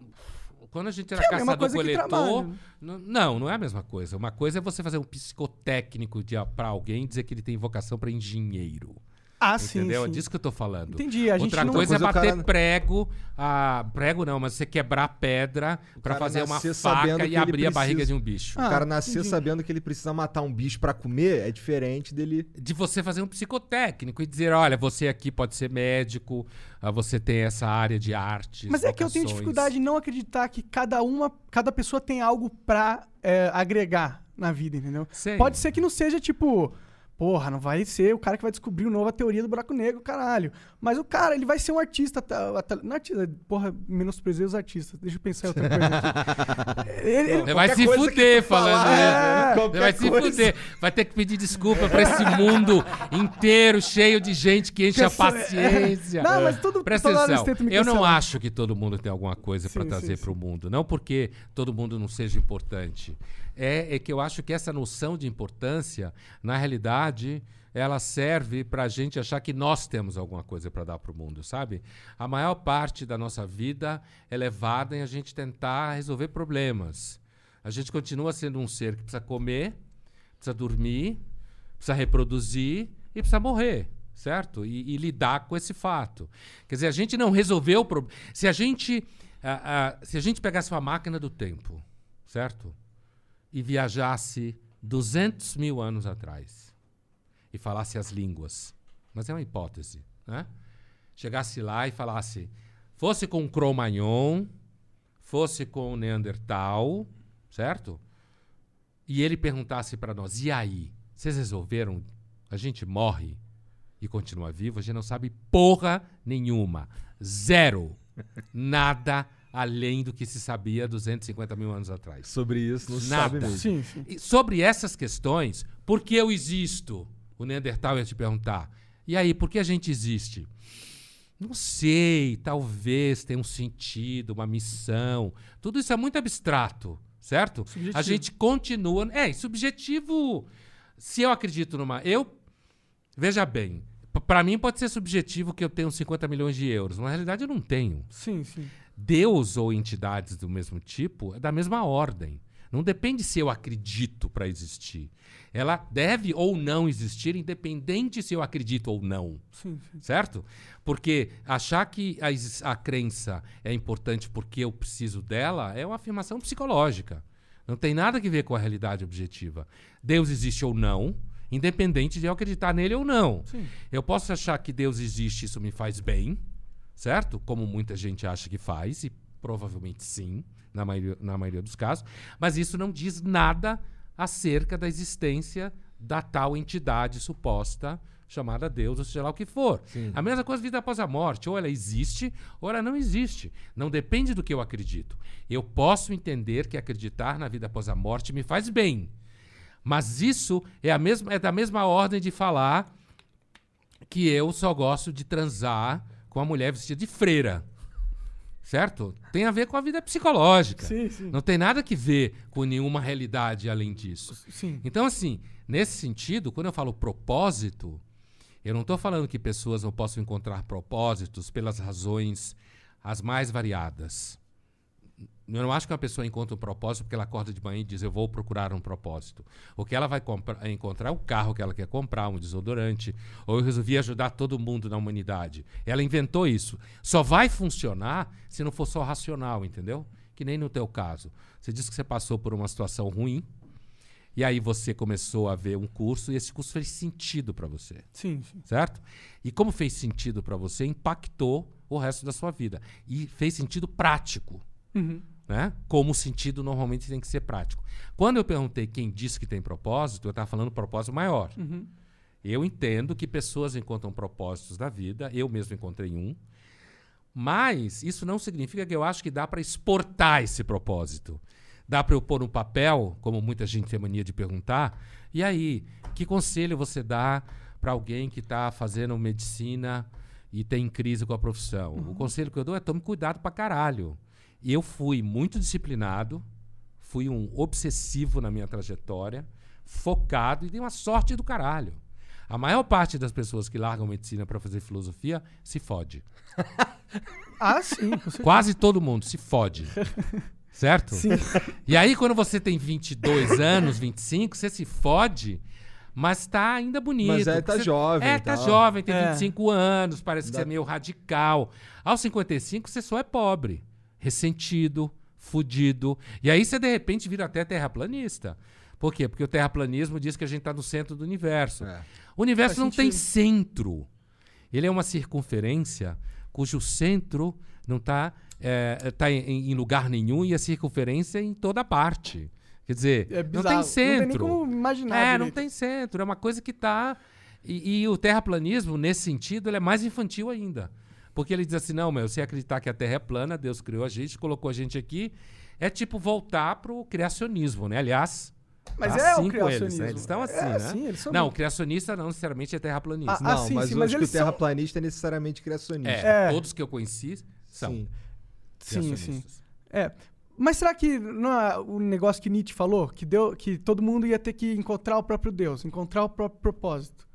Speaker 3: quando a gente era
Speaker 1: é
Speaker 3: caçador-coletor. Não, não é a mesma coisa. Uma coisa é você fazer um psicotécnico de, pra alguém dizer que ele tem vocação para engenheiro.
Speaker 1: Ah, sim.
Speaker 3: entendeu? É disso que eu tô falando.
Speaker 1: Entendi. A gente
Speaker 3: Outra
Speaker 1: não...
Speaker 3: coisa é
Speaker 2: coisa o
Speaker 3: bater
Speaker 2: cara-
Speaker 3: prego. Ah, prego não, mas você quebrar pedra pra
Speaker 2: cara
Speaker 3: fazer uma
Speaker 2: nascer sabendo
Speaker 3: faca
Speaker 2: que
Speaker 3: e
Speaker 2: ele
Speaker 3: abrir a barriga
Speaker 2: precisa.
Speaker 3: de um bicho.
Speaker 2: O
Speaker 1: Ah,
Speaker 2: cara nascer
Speaker 1: entendi.
Speaker 2: sabendo que ele precisa matar um bicho pra comer é diferente dele.
Speaker 3: de você fazer um psicotécnico e dizer, olha, você aqui pode ser médico, ah, você tem essa área de artes.
Speaker 1: Mas é que eu tenho dificuldade em não acreditar que cada uma, cada pessoa tem algo pra é, agregar na vida, entendeu? Pode ser que não seja tipo, porra, não vai ser o cara que vai descobrir uma nova teoria do buraco negro, caralho. Mas o cara, ele vai ser um artista, tá- tá- não artista, porra, menosprezei os artistas. Deixa eu pensar em outra coisa aqui. [LAUGHS] ele, ele-
Speaker 3: vai se fuder falando
Speaker 2: falar,
Speaker 3: isso.
Speaker 2: é,
Speaker 3: Você
Speaker 2: qualquer
Speaker 3: vai se
Speaker 2: coisa.
Speaker 3: fuder. Vai ter que pedir desculpa pra esse mundo inteiro, cheio de gente que enche a
Speaker 1: Pessoa-
Speaker 3: paciência. [LAUGHS]
Speaker 1: Não, mas todo-
Speaker 3: Presta atenção. Eu não acho que todo mundo tem alguma coisa pra
Speaker 1: Sim,
Speaker 3: trazer
Speaker 1: sim,
Speaker 3: pro mundo. Não porque todo mundo não seja importante. É, é que eu acho que essa noção de importância, na realidade, ela serve pra gente achar que nós temos alguma coisa pra dar pro mundo, sabe? A maior parte da nossa vida é levada em a gente tentar resolver problemas. A gente continua sendo um ser que precisa comer, precisa dormir, precisa reproduzir e precisa morrer, certo? E, e lidar com esse fato. Quer dizer, a gente não resolveu o problema. Se a gente, ah, ah, se a gente pegasse uma máquina do tempo, certo? E viajasse 200 mil anos atrás e falasse as línguas, mas é uma hipótese, né? Chegasse lá e falasse, fosse com Cro-Magnon, fosse com o Neandertal, certo? E ele perguntasse para nós: e aí? Vocês resolveram? A gente morre e continua vivo? A gente não sabe porra nenhuma. Zero. Nada além do que se sabia 250 mil anos atrás.
Speaker 2: Sobre isso, não
Speaker 3: Nada.
Speaker 2: sabe mesmo.
Speaker 1: Sim, sim.
Speaker 3: E sobre essas questões, por que eu existo? O Neandertal ia te perguntar. E aí, por que a gente existe? Não sei, talvez tenha um sentido, uma missão. Tudo isso é muito abstrato, certo?
Speaker 1: Subjetivo.
Speaker 3: A gente continua. É, subjetivo. Se eu acredito numa. Eu. Veja bem, p- pra mim pode ser subjetivo que eu tenho 50 milhões de euros. Na realidade, eu não tenho.
Speaker 1: Sim, sim.
Speaker 3: Deus ou entidades do mesmo tipo é da mesma ordem. Não depende se eu acredito para existir. Ela deve ou não existir, independente se eu acredito ou não.
Speaker 1: Sim, sim.
Speaker 3: Certo? Porque achar que a, a crença é importante porque eu preciso dela é uma afirmação psicológica. Não tem nada que ver com a realidade objetiva. Deus existe ou não, independente de eu acreditar nele ou não.
Speaker 1: Sim.
Speaker 3: Eu posso achar que Deus existe, isso me faz bem, certo? Como muita gente acha que faz, e provavelmente sim, na maioria, na maioria dos casos, mas isso não diz nada acerca da existência da tal entidade suposta chamada Deus, ou seja lá o que for. A mesma coisa vida após a morte, ou ela existe, ou ela não existe. Não depende do que eu acredito. Eu posso entender que acreditar na vida após a morte me faz bem. Mas isso é, a mesma, é da mesma ordem de falar que eu só gosto de transar com a mulher vestida de freira. Certo? Tem a ver com a vida psicológica.
Speaker 1: Sim, sim.
Speaker 3: Não tem nada que ver com nenhuma realidade além disso.
Speaker 1: Sim.
Speaker 3: Então, assim, nesse sentido, quando eu falo propósito, eu não estou falando que pessoas não possam encontrar propósitos pelas razões as mais variadas. Eu não acho que uma pessoa encontra um propósito porque ela acorda de manhã e diz eu vou procurar um propósito. O que ela vai comprar- encontrar é o carro que ela quer comprar, um desodorante, ou eu resolvi ajudar todo mundo na humanidade. Ela inventou isso. Só vai funcionar se não for só racional, entendeu? Que nem no teu caso. Você disse que você passou por uma situação ruim, e aí você começou a ver um curso e esse curso fez sentido para você
Speaker 1: Sim, sim.
Speaker 3: certo? E como fez sentido para você, impactou o resto da sua vida. E fez sentido prático,
Speaker 1: Uhum.
Speaker 3: né? Como o sentido normalmente tem que ser prático. Quando eu perguntei quem disse que tem propósito, eu estava falando propósito maior.
Speaker 1: Uhum.
Speaker 3: Eu entendo que pessoas encontram propósitos da vida, eu mesmo encontrei um, mas isso não significa que eu acho que dá para exportar esse propósito. Dá para eu pôr no papel, como muita gente tem mania de perguntar, e aí, que conselho você dá para alguém que está fazendo medicina e tem crise com a profissão? O conselho que eu dou é tome cuidado para caralho. E eu fui muito disciplinado, fui um obsessivo na minha trajetória, focado e dei uma sorte do caralho. A maior parte das pessoas que largam medicina para fazer filosofia se fode. [LAUGHS]
Speaker 1: Ah, sim.
Speaker 3: Quase todo mundo se fode. [LAUGHS] Certo?
Speaker 1: Sim.
Speaker 3: E aí, quando você tem 22 anos, 25, você se fode, mas tá ainda bonito.
Speaker 2: Mas é, tá
Speaker 3: Você-
Speaker 2: jovem
Speaker 3: É, tá
Speaker 2: tal.
Speaker 3: jovem, tem
Speaker 1: É.
Speaker 3: 25 anos, parece que
Speaker 2: Dá-
Speaker 3: você é meio radical. Aos 55, você só é pobre, ressentido, fudido. E aí você, de repente, vira até terraplanista. Por quê? Porque o terraplanismo diz que a gente tá no centro do universo.
Speaker 2: É.
Speaker 3: O universo
Speaker 1: Faz
Speaker 3: não tem
Speaker 1: sentido.
Speaker 3: centro. Ele é uma circunferência cujo centro não está tá em, em lugar nenhum e a circunferência em toda parte. Quer dizer,
Speaker 1: É
Speaker 3: não tem
Speaker 1: Não tem nem
Speaker 3: centro.
Speaker 1: como imaginar
Speaker 3: é, não
Speaker 1: direito.
Speaker 3: tem centro. É uma coisa que está. E, e o terraplanismo, nesse sentido, ele é mais infantil ainda. Porque ele diz assim: não, meu, você acreditar que a Terra é plana, Deus criou a gente, colocou a gente aqui. É tipo voltar pro criacionismo, né? Aliás,
Speaker 1: Mas é
Speaker 3: assim
Speaker 1: o
Speaker 3: com
Speaker 1: criacionismo.
Speaker 3: Eles, né? eles estão assim,
Speaker 1: é,
Speaker 3: né?
Speaker 1: Sim, eles são
Speaker 3: Não, o
Speaker 1: muito-
Speaker 3: criacionista não necessariamente é terraplanista.
Speaker 1: Ah,
Speaker 2: Não,
Speaker 1: sim,
Speaker 2: mas
Speaker 1: sim,
Speaker 2: eu
Speaker 1: mas
Speaker 2: acho que
Speaker 1: eles
Speaker 2: o
Speaker 1: são-
Speaker 2: terraplanista é necessariamente criacionista.
Speaker 3: É,
Speaker 1: É.
Speaker 3: todos que eu conheci são
Speaker 2: Sim.
Speaker 1: Sim, sim. É. Mas será que não é o negócio que Nietzsche falou? Que, deu, que todo mundo ia ter que encontrar o próprio Deus, encontrar o próprio propósito.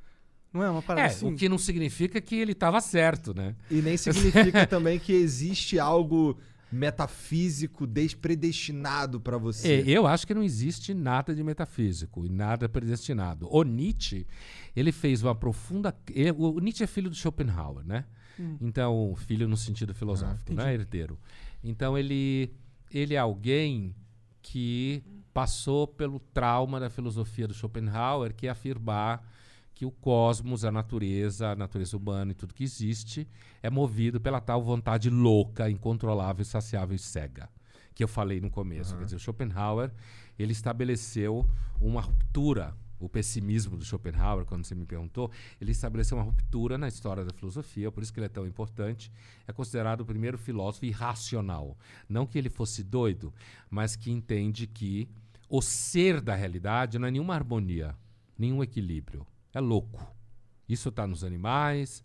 Speaker 1: Não é uma parada
Speaker 3: É,
Speaker 1: assim?
Speaker 3: o que não significa que ele estava certo, né?
Speaker 2: E nem [LAUGHS] significa também que existe algo metafísico despredestinado pra
Speaker 3: É,
Speaker 2: você.
Speaker 3: eu acho que não existe nada de metafísico e nada predestinado. O Nietzsche, ele fez uma profunda. o Nietzsche é filho do Schopenhauer, né? Então, filho no sentido filosófico, né? Herdeiro. Então, ele, ele é alguém que passou pelo trauma da filosofia do Schopenhauer, que é afirmar que o cosmos, a natureza, a natureza humana e tudo que existe é movido pela tal vontade louca, incontrolável, saciável e cega, que eu falei no começo. Quer dizer, o Schopenhauer, ele estabeleceu uma ruptura, o pessimismo do Schopenhauer, quando você me perguntou, ele estabeleceu uma ruptura na história da filosofia, por isso que ele é tão importante. É considerado o primeiro filósofo irracional. Não que ele fosse doido, mas que entende que o ser da realidade não é nenhuma harmonia, nenhum equilíbrio. É louco. Isso está nos animais,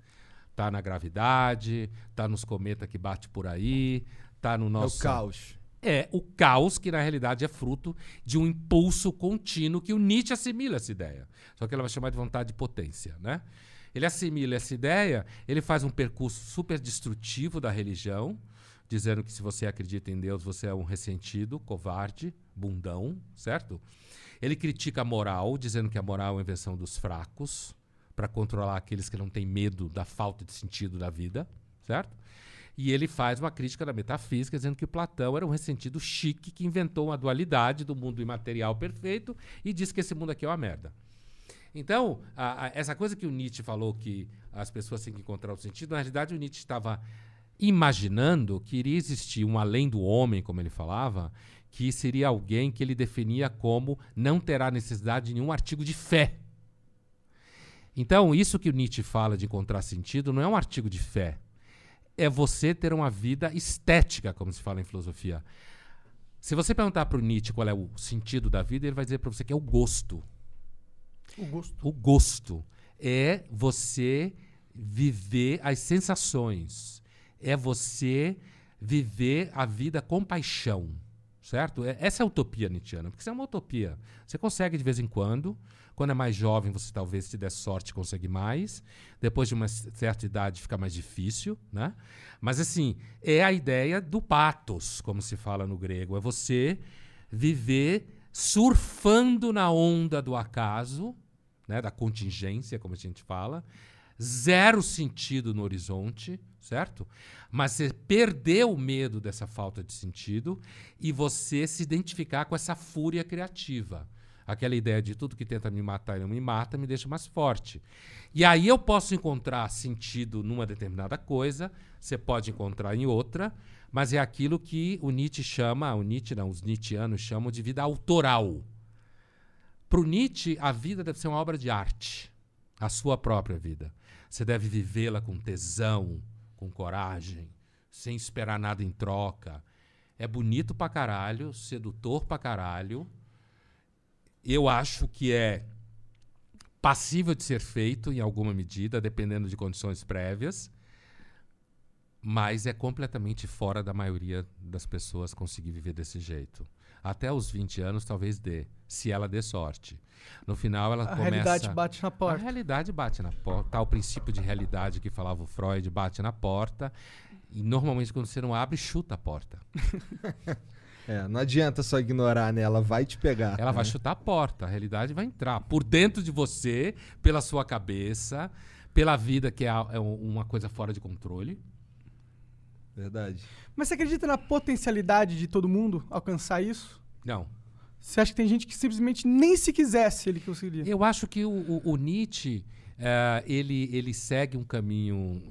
Speaker 3: está na gravidade, está nos cometas que bate por aí, está no
Speaker 2: É
Speaker 3: nosso
Speaker 2: o caos.
Speaker 3: é o caos que na realidade é fruto de um impulso contínuo que o Nietzsche assimila essa ideia. Só que ela vai chamar de vontade de potência, né? Ele assimila essa ideia, ele faz um percurso super destrutivo da religião, dizendo que se você acredita em Deus, você é um ressentido, covarde, bundão, certo? Ele critica a moral, dizendo que a moral é uma invenção dos fracos, para controlar aqueles que não têm medo da falta de sentido da vida, certo? E ele faz uma crítica da metafísica, dizendo que Platão era um ressentido chique que inventou uma dualidade do mundo imaterial perfeito e disse que esse mundo aqui é uma merda. Então, a- a- essa coisa que o Nietzsche falou que as pessoas têm que encontrar o sentido, na realidade o Nietzsche estava imaginando que iria existir um além do homem, como ele falava, que seria alguém que ele definia como não terá necessidade de nenhum artigo de fé. Então, isso que o Nietzsche fala de encontrar sentido não é um artigo de fé. É você ter uma vida estética, como se fala em filosofia. Se você perguntar para o Nietzsche qual é o sentido da vida, ele vai dizer para você que é o gosto.
Speaker 1: O gosto.
Speaker 3: O gosto é você viver as sensações. É você viver a vida com paixão. Certo? É, essa é a utopia nietzschiana, porque isso é uma utopia. Você consegue de vez em quando. Quando é mais jovem, você talvez, se der sorte, consegue mais. Depois de uma certa idade, fica mais difícil. Né? Mas, assim, é a ideia do patos, como se fala no grego. É você viver surfando na onda do acaso, né, da contingência, como a gente fala, zero sentido no horizonte, certo? Mas você perder o medo dessa falta de sentido e você se identificar com essa fúria criativa. Aquela ideia de tudo que tenta me matar e não me mata me deixa mais forte. E aí eu posso encontrar sentido numa determinada coisa, você pode encontrar em outra, mas é aquilo que o Nietzsche chama, o Nietzsche não, os Nietzscheanos chamam de vida autoral. Para o Nietzsche, a vida deve ser uma obra de arte, a sua própria vida. Você deve vivê-la com tesão, com coragem, sem esperar nada em troca. É bonito pra caralho, sedutor pra caralho. Eu acho que é passível de ser feito em alguma medida, dependendo de condições prévias mas é completamente fora da maioria das pessoas conseguir viver desse jeito. Até os 20 anos talvez dê, se ela dê sorte. No final ela
Speaker 1: a
Speaker 3: começa...
Speaker 1: A realidade bate na porta.
Speaker 3: A realidade bate na porta. Tá o princípio de realidade que falava o Freud, bate na porta. E normalmente quando você não abre, chuta a porta. [LAUGHS]
Speaker 2: é, não adianta só ignorar, né? Ela vai te pegar.
Speaker 3: Ela
Speaker 2: né?
Speaker 3: vai chutar a porta, a realidade vai entrar por dentro de você, pela sua cabeça, pela vida que é, é uma coisa fora de controle.
Speaker 2: Verdade.
Speaker 1: Mas você acredita na potencialidade de todo mundo alcançar isso?
Speaker 3: Não.
Speaker 1: Você acha que tem gente que simplesmente nem se quisesse ele conseguiria?
Speaker 3: Eu acho que o, o, o Nietzsche uh, ele, ele segue um caminho.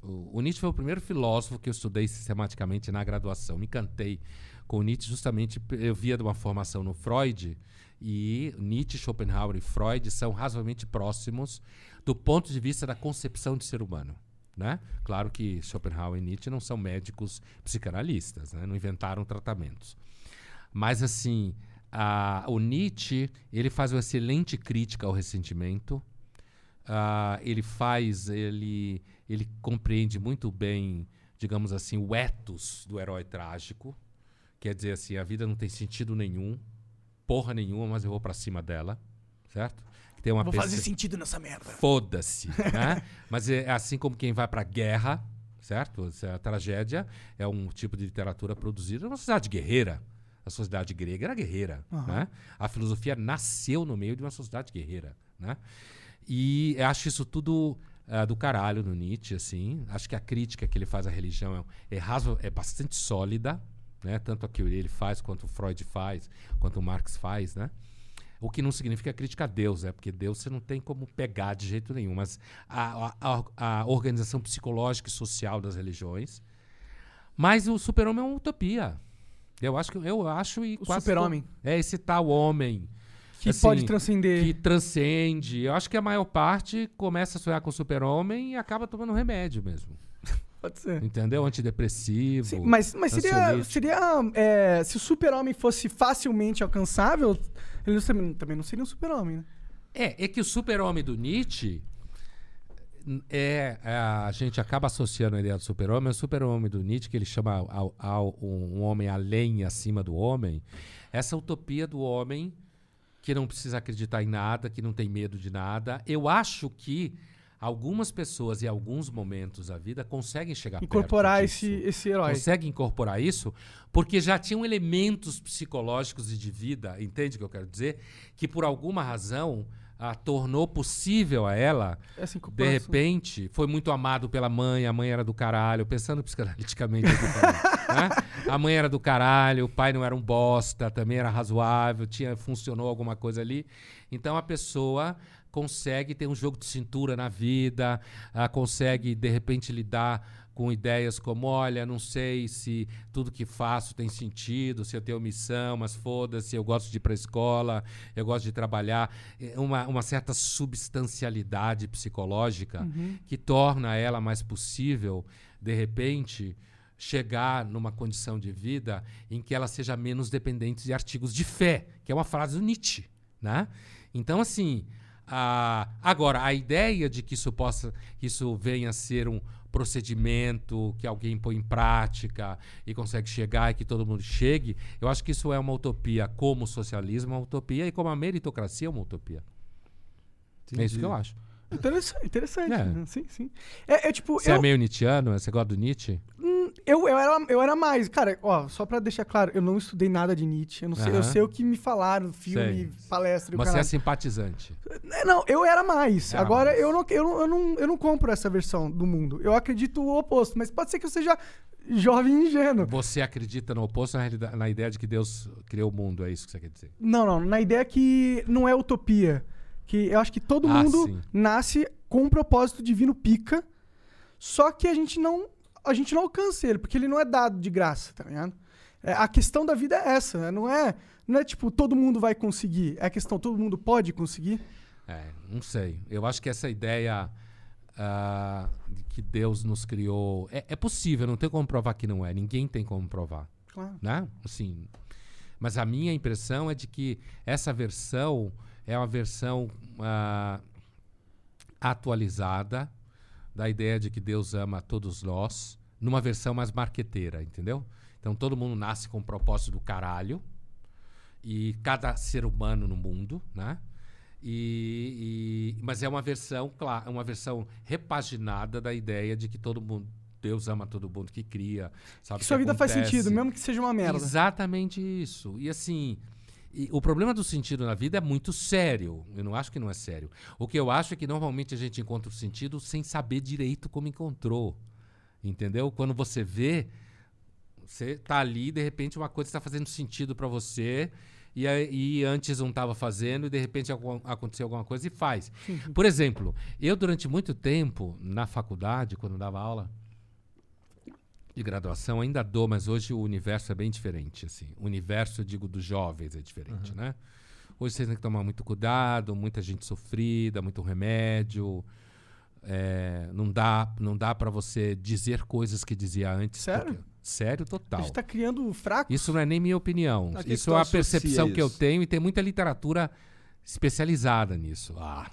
Speaker 3: O, o, Nietzsche foi o primeiro filósofo que eu estudei sistematicamente na graduação. Me encantei com o Nietzsche justamente eu via de uma formação no Freud e Nietzsche, Schopenhauer e Freud são razoavelmente próximos do ponto de vista da concepção de ser humano. Né? Claro que Schopenhauer e Nietzsche não são médicos psicanalistas, né? não inventaram tratamentos. Mas, assim, a, o Nietzsche ele faz uma excelente crítica ao ressentimento. Uh, ele faz, ele, ele compreende muito bem, digamos assim, o ethos do herói trágico. Quer dizer assim, a vida não tem sentido nenhum, porra nenhuma, mas eu vou para cima dela, certo?
Speaker 1: tem uma Vou fazer sentido nessa merda.
Speaker 3: Foda-se, [LAUGHS] né? Mas é assim como quem vai pra guerra, certo? A tragédia é um tipo de literatura produzida numa sociedade guerreira. A sociedade grega era guerreira, uhum. né? A filosofia nasceu no meio de uma sociedade guerreira, né? E acho isso tudo uh, do caralho no Nietzsche, assim. Acho que a crítica que ele faz à religião é, é, raso, é bastante sólida, né? Tanto a que ele faz, quanto o Freud faz, quanto o Marx faz, né? O que não significa crítica a Deus, é porque Deus você não tem como pegar de jeito nenhum. Mas a, a, a organização psicológica e social das religiões. Mas o super-homem é uma utopia. Eu acho que eu acho e
Speaker 1: o super-homem
Speaker 3: é esse tal homem
Speaker 1: que assim, pode transcender,
Speaker 3: que transcende. Eu acho que a maior parte começa a sonhar com o super-homem e acaba tomando remédio mesmo. [LAUGHS]
Speaker 1: Pode ser.
Speaker 3: Entendeu? Antidepressivo.
Speaker 1: Sim, mas mas seria, seria é, se o super-homem fosse facilmente alcançável, ele também não seria um super-homem, né?
Speaker 3: É, é que o super-homem do Nietzsche é, é, a gente acaba associando a ideia do super-homem o super-homem do Nietzsche, que ele chama ao, ao, um homem além e acima do homem, essa utopia do homem que não precisa acreditar em nada, que não tem medo de nada. Eu acho que algumas pessoas em alguns momentos da vida conseguem chegar
Speaker 1: incorporar
Speaker 3: perto
Speaker 1: esse esse herói.
Speaker 3: Conseguem incorporar isso porque já tinham elementos psicológicos e de vida entende o que eu quero dizer? Que por alguma razão a tornou possível a ela de repente foi muito amado pela mãe a mãe era do caralho pensando psicanaliticamente aqui né? [LAUGHS] a mãe era do caralho o pai não era um bosta também era razoável tinha funcionou alguma coisa ali então a pessoa consegue ter um jogo de cintura na vida, uh, consegue de repente lidar com ideias como, olha, não sei se tudo que faço tem sentido, se eu tenho missão, mas foda-se, eu gosto de ir para a escola, eu gosto de trabalhar. É uma, uma certa substancialidade psicológica
Speaker 1: uhum.
Speaker 3: que torna ela mais possível, de repente, chegar numa condição de vida em que ela seja menos dependente de artigos de fé, que é uma frase do Nietzsche. Né? Então, assim, Ah, agora, a ideia de que isso possa, que isso venha a ser um procedimento que alguém põe em prática e consegue chegar e que todo mundo chegue, eu acho que isso é uma utopia, como o socialismo é uma utopia e como a meritocracia é uma utopia. É isso que eu acho.
Speaker 1: Interessante, interessante.
Speaker 3: É.
Speaker 1: né? Sim, sim. É, é tipo,
Speaker 3: Você
Speaker 1: eu,
Speaker 3: é meio Nietzscheano? Você gosta do Nietzsche?
Speaker 1: hum, eu, eu, era, eu era mais. Cara, ó, só pra deixar claro, eu não estudei nada de Nietzsche. Eu, não sei, eu sei o que me falaram, filme,
Speaker 3: Sei.
Speaker 1: palestra e o
Speaker 3: Mas você é
Speaker 1: caralho.
Speaker 3: simpatizante.
Speaker 1: É, Não, eu era mais.
Speaker 3: Era
Speaker 1: Agora
Speaker 3: mais.
Speaker 1: Eu, não, eu, não, eu, não, eu não compro essa versão do mundo. Eu acredito o oposto. Mas pode ser que eu seja jovem e ingênuo.
Speaker 3: Você acredita no oposto na, na ideia de que Deus criou o mundo, é isso que você quer dizer?
Speaker 1: Não, não. Na ideia que não é utopia. Que eu acho que todo
Speaker 3: Ah,
Speaker 1: mundo
Speaker 3: sim.
Speaker 1: nasce com um propósito divino pica. Só que a gente não. A gente não alcança ele, porque ele não é dado de graça, tá ligado? É, a questão da vida é essa. Não é, não é tipo, todo mundo vai conseguir. É a questão, todo mundo pode conseguir.
Speaker 3: É, não sei. Eu acho que essa ideia ah, de que Deus nos criou. É, é possível, não tem como provar que não é. Ninguém tem como provar.
Speaker 1: Claro.
Speaker 3: Né? Assim, mas a minha impressão é de que essa versão é uma versão ah, atualizada da ideia de que Deus ama todos nós, numa versão mais marqueteira, entendeu? Então todo mundo nasce com o propósito do caralho e cada ser humano no mundo, né? E, e- mas é uma versão, claro, uma versão repaginada da ideia de que todo mundo Deus ama todo mundo que cria, sabe?
Speaker 1: Que
Speaker 3: que
Speaker 1: sua vida faz sentido, mesmo que seja uma merda.
Speaker 3: Exatamente isso. E assim, e o problema do sentido na vida é muito sério. Eu não acho que não é sério. O que eu acho é que normalmente a gente encontra o sentido sem saber direito como encontrou. Entendeu? Quando você vê, você tá ali, de repente uma coisa está fazendo sentido para você. E, e antes não estava fazendo, e de repente algum- aconteceu alguma coisa e faz. Por exemplo, eu durante muito tempo, na faculdade, quando dava aula, de graduação ainda dou, mas hoje o universo é bem diferente, assim. O universo, eu digo, dos jovens é diferente, né? Hoje vocês têm que tomar muito cuidado, muita gente sofrida, muito remédio. é, não dá, não dá para você dizer coisas que dizia antes.
Speaker 1: Sério?
Speaker 3: porque- sério,
Speaker 1: A
Speaker 3: total.
Speaker 1: gente tá criando fraco.
Speaker 3: Isso não é nem minha opinião.
Speaker 2: A
Speaker 3: isso é a percepção que eu tenho e tem muita literatura especializada nisso. Ah.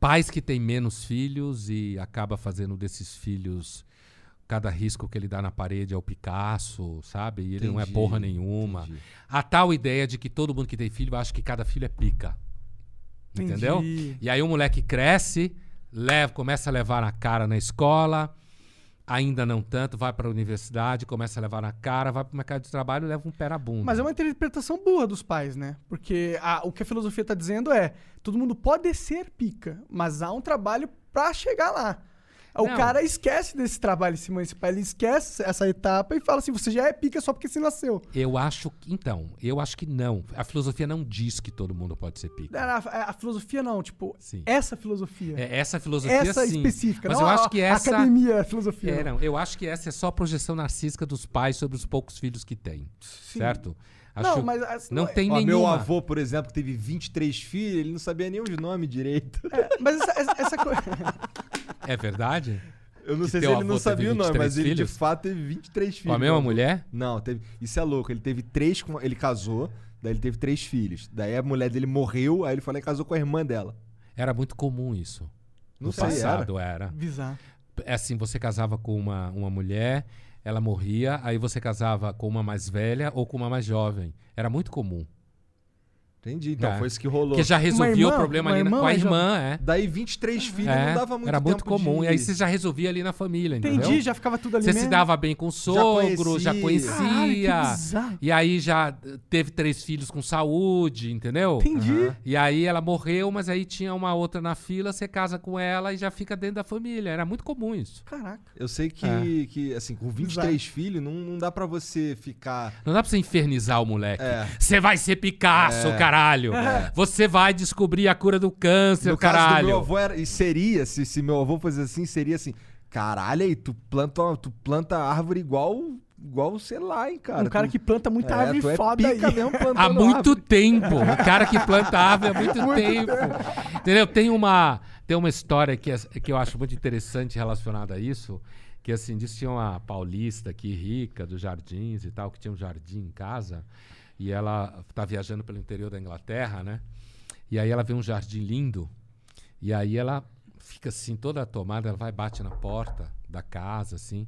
Speaker 3: Pais que têm menos filhos e acaba fazendo desses filhos cada risco que ele dá na parede é o Picasso, sabe? E ele não é
Speaker 2: Entendi,
Speaker 3: porra nenhuma.
Speaker 2: entendi.
Speaker 3: A tal ideia de que todo mundo que tem filho acha que cada filho é pica.
Speaker 1: Entendi.
Speaker 3: Entendeu? E aí o moleque cresce, leva, começa a levar na cara na escola, ainda não tanto, vai para a universidade, começa a levar na cara, vai para o mercado de trabalho e leva um pé na bunda.
Speaker 1: Mas é uma interpretação burra dos pais, né? Porque a- o que a filosofia tá dizendo é: todo mundo pode ser pica, mas há um trabalho pra chegar lá. O
Speaker 3: Não.
Speaker 1: cara esquece desse trabalho em cima desse pai, ele esquece essa etapa e fala assim: você já é pica só porque você nasceu.
Speaker 3: Eu acho que. Então, eu acho que não. A filosofia não diz que todo mundo pode ser pica.
Speaker 1: A, a- a filosofia não, tipo,
Speaker 3: Sim.
Speaker 1: essa filosofia.
Speaker 3: É, essa filosofia
Speaker 1: essa
Speaker 3: sim.
Speaker 1: específica.
Speaker 3: Mas
Speaker 1: não
Speaker 3: eu
Speaker 1: a-
Speaker 3: acho que
Speaker 1: a
Speaker 3: essa.
Speaker 1: academia, a filosofia.
Speaker 3: É, não, eu acho que essa é só a projeção narcísica dos pais sobre os poucos filhos que têm.
Speaker 1: Sim.
Speaker 3: Certo?
Speaker 1: Não,
Speaker 3: Acho-
Speaker 1: mas as-
Speaker 3: não tem
Speaker 2: Ó,
Speaker 3: nenhuma.
Speaker 2: meu avô, por exemplo, que teve 23 filhos, ele não sabia nem os nomes direito.
Speaker 1: É, mas essa, essa, essa coisa. [LAUGHS]
Speaker 3: É verdade?
Speaker 2: Eu não
Speaker 3: Que
Speaker 2: sei se ele não sabia o nome,
Speaker 3: 23
Speaker 2: mas ele
Speaker 3: filhos?
Speaker 2: de fato teve 23 filhos.
Speaker 3: Com a mesma mulher?
Speaker 2: Não, teve. Isso é louco. Ele teve três. Com... Ele casou, daí ele teve três filhos. Daí a mulher dele morreu, aí ele foi lá e casou com a irmã dela.
Speaker 3: Era muito comum isso.
Speaker 2: Não
Speaker 3: no
Speaker 2: sei,
Speaker 3: passado era.
Speaker 1: Bizarro.
Speaker 3: É assim, você casava com uma, uma mulher, ela morria, aí você casava com uma mais velha ou com uma mais jovem. Era muito comum.
Speaker 2: Entendi. Então
Speaker 3: É.
Speaker 2: foi isso que rolou.
Speaker 3: Porque já resolvia
Speaker 1: irmã?
Speaker 3: o problema ali
Speaker 1: irmã
Speaker 3: com a irmã, é.
Speaker 2: Daí 23 filhos
Speaker 3: É,
Speaker 2: não dava muito
Speaker 3: Era muito
Speaker 2: tempo
Speaker 3: comum.
Speaker 2: de-
Speaker 3: E aí você já resolvia ali na família, entendeu?
Speaker 1: Entendi, já ficava tudo ali
Speaker 3: Você
Speaker 1: mesmo.
Speaker 3: se dava bem com o sogro, já
Speaker 2: conhecia.
Speaker 3: conhecia.
Speaker 1: Caralho, que
Speaker 3: e aí já teve três filhos com saúde, entendeu?
Speaker 1: Entendi.
Speaker 3: E aí ela morreu, mas aí tinha uma outra na fila, você casa com ela e já fica dentro da família. Era muito comum isso.
Speaker 1: Caraca.
Speaker 2: Eu sei que,
Speaker 3: É.
Speaker 2: que assim, com 23 filhos, não, não dá pra você ficar.
Speaker 3: Não dá pra você infernizar o moleque.
Speaker 2: É.
Speaker 3: Você vai ser Picasso,
Speaker 2: É.
Speaker 3: caralho. Você vai descobrir a cura do câncer,
Speaker 2: No caso do
Speaker 3: caralho.
Speaker 2: meu avô era. E seria, se, se meu avô fosse assim, seria assim. Caralho, aí tu planta, tu planta árvore igual. Igual, sei lá, hein, cara.
Speaker 1: um cara
Speaker 2: Tu-
Speaker 1: que planta muita
Speaker 2: é,
Speaker 1: árvore
Speaker 2: tu é
Speaker 1: foda
Speaker 2: pica
Speaker 1: aí.
Speaker 2: mesmo [LAUGHS] plantando
Speaker 3: Há muito
Speaker 2: árvore.
Speaker 3: tempo. O cara que planta árvore há [LAUGHS] muito, tempo. Entendeu? Tem uma, tem uma história que, é- que eu acho muito interessante relacionada a isso. Que assim, diz que tinha uma paulista aqui, rica, dos jardins e tal, que tinha um jardim em casa. E ela tá viajando pelo interior da Inglaterra, né? E aí ela vê um jardim lindo. E aí ela fica assim, toda tomada, ela vai bate na porta da casa, assim.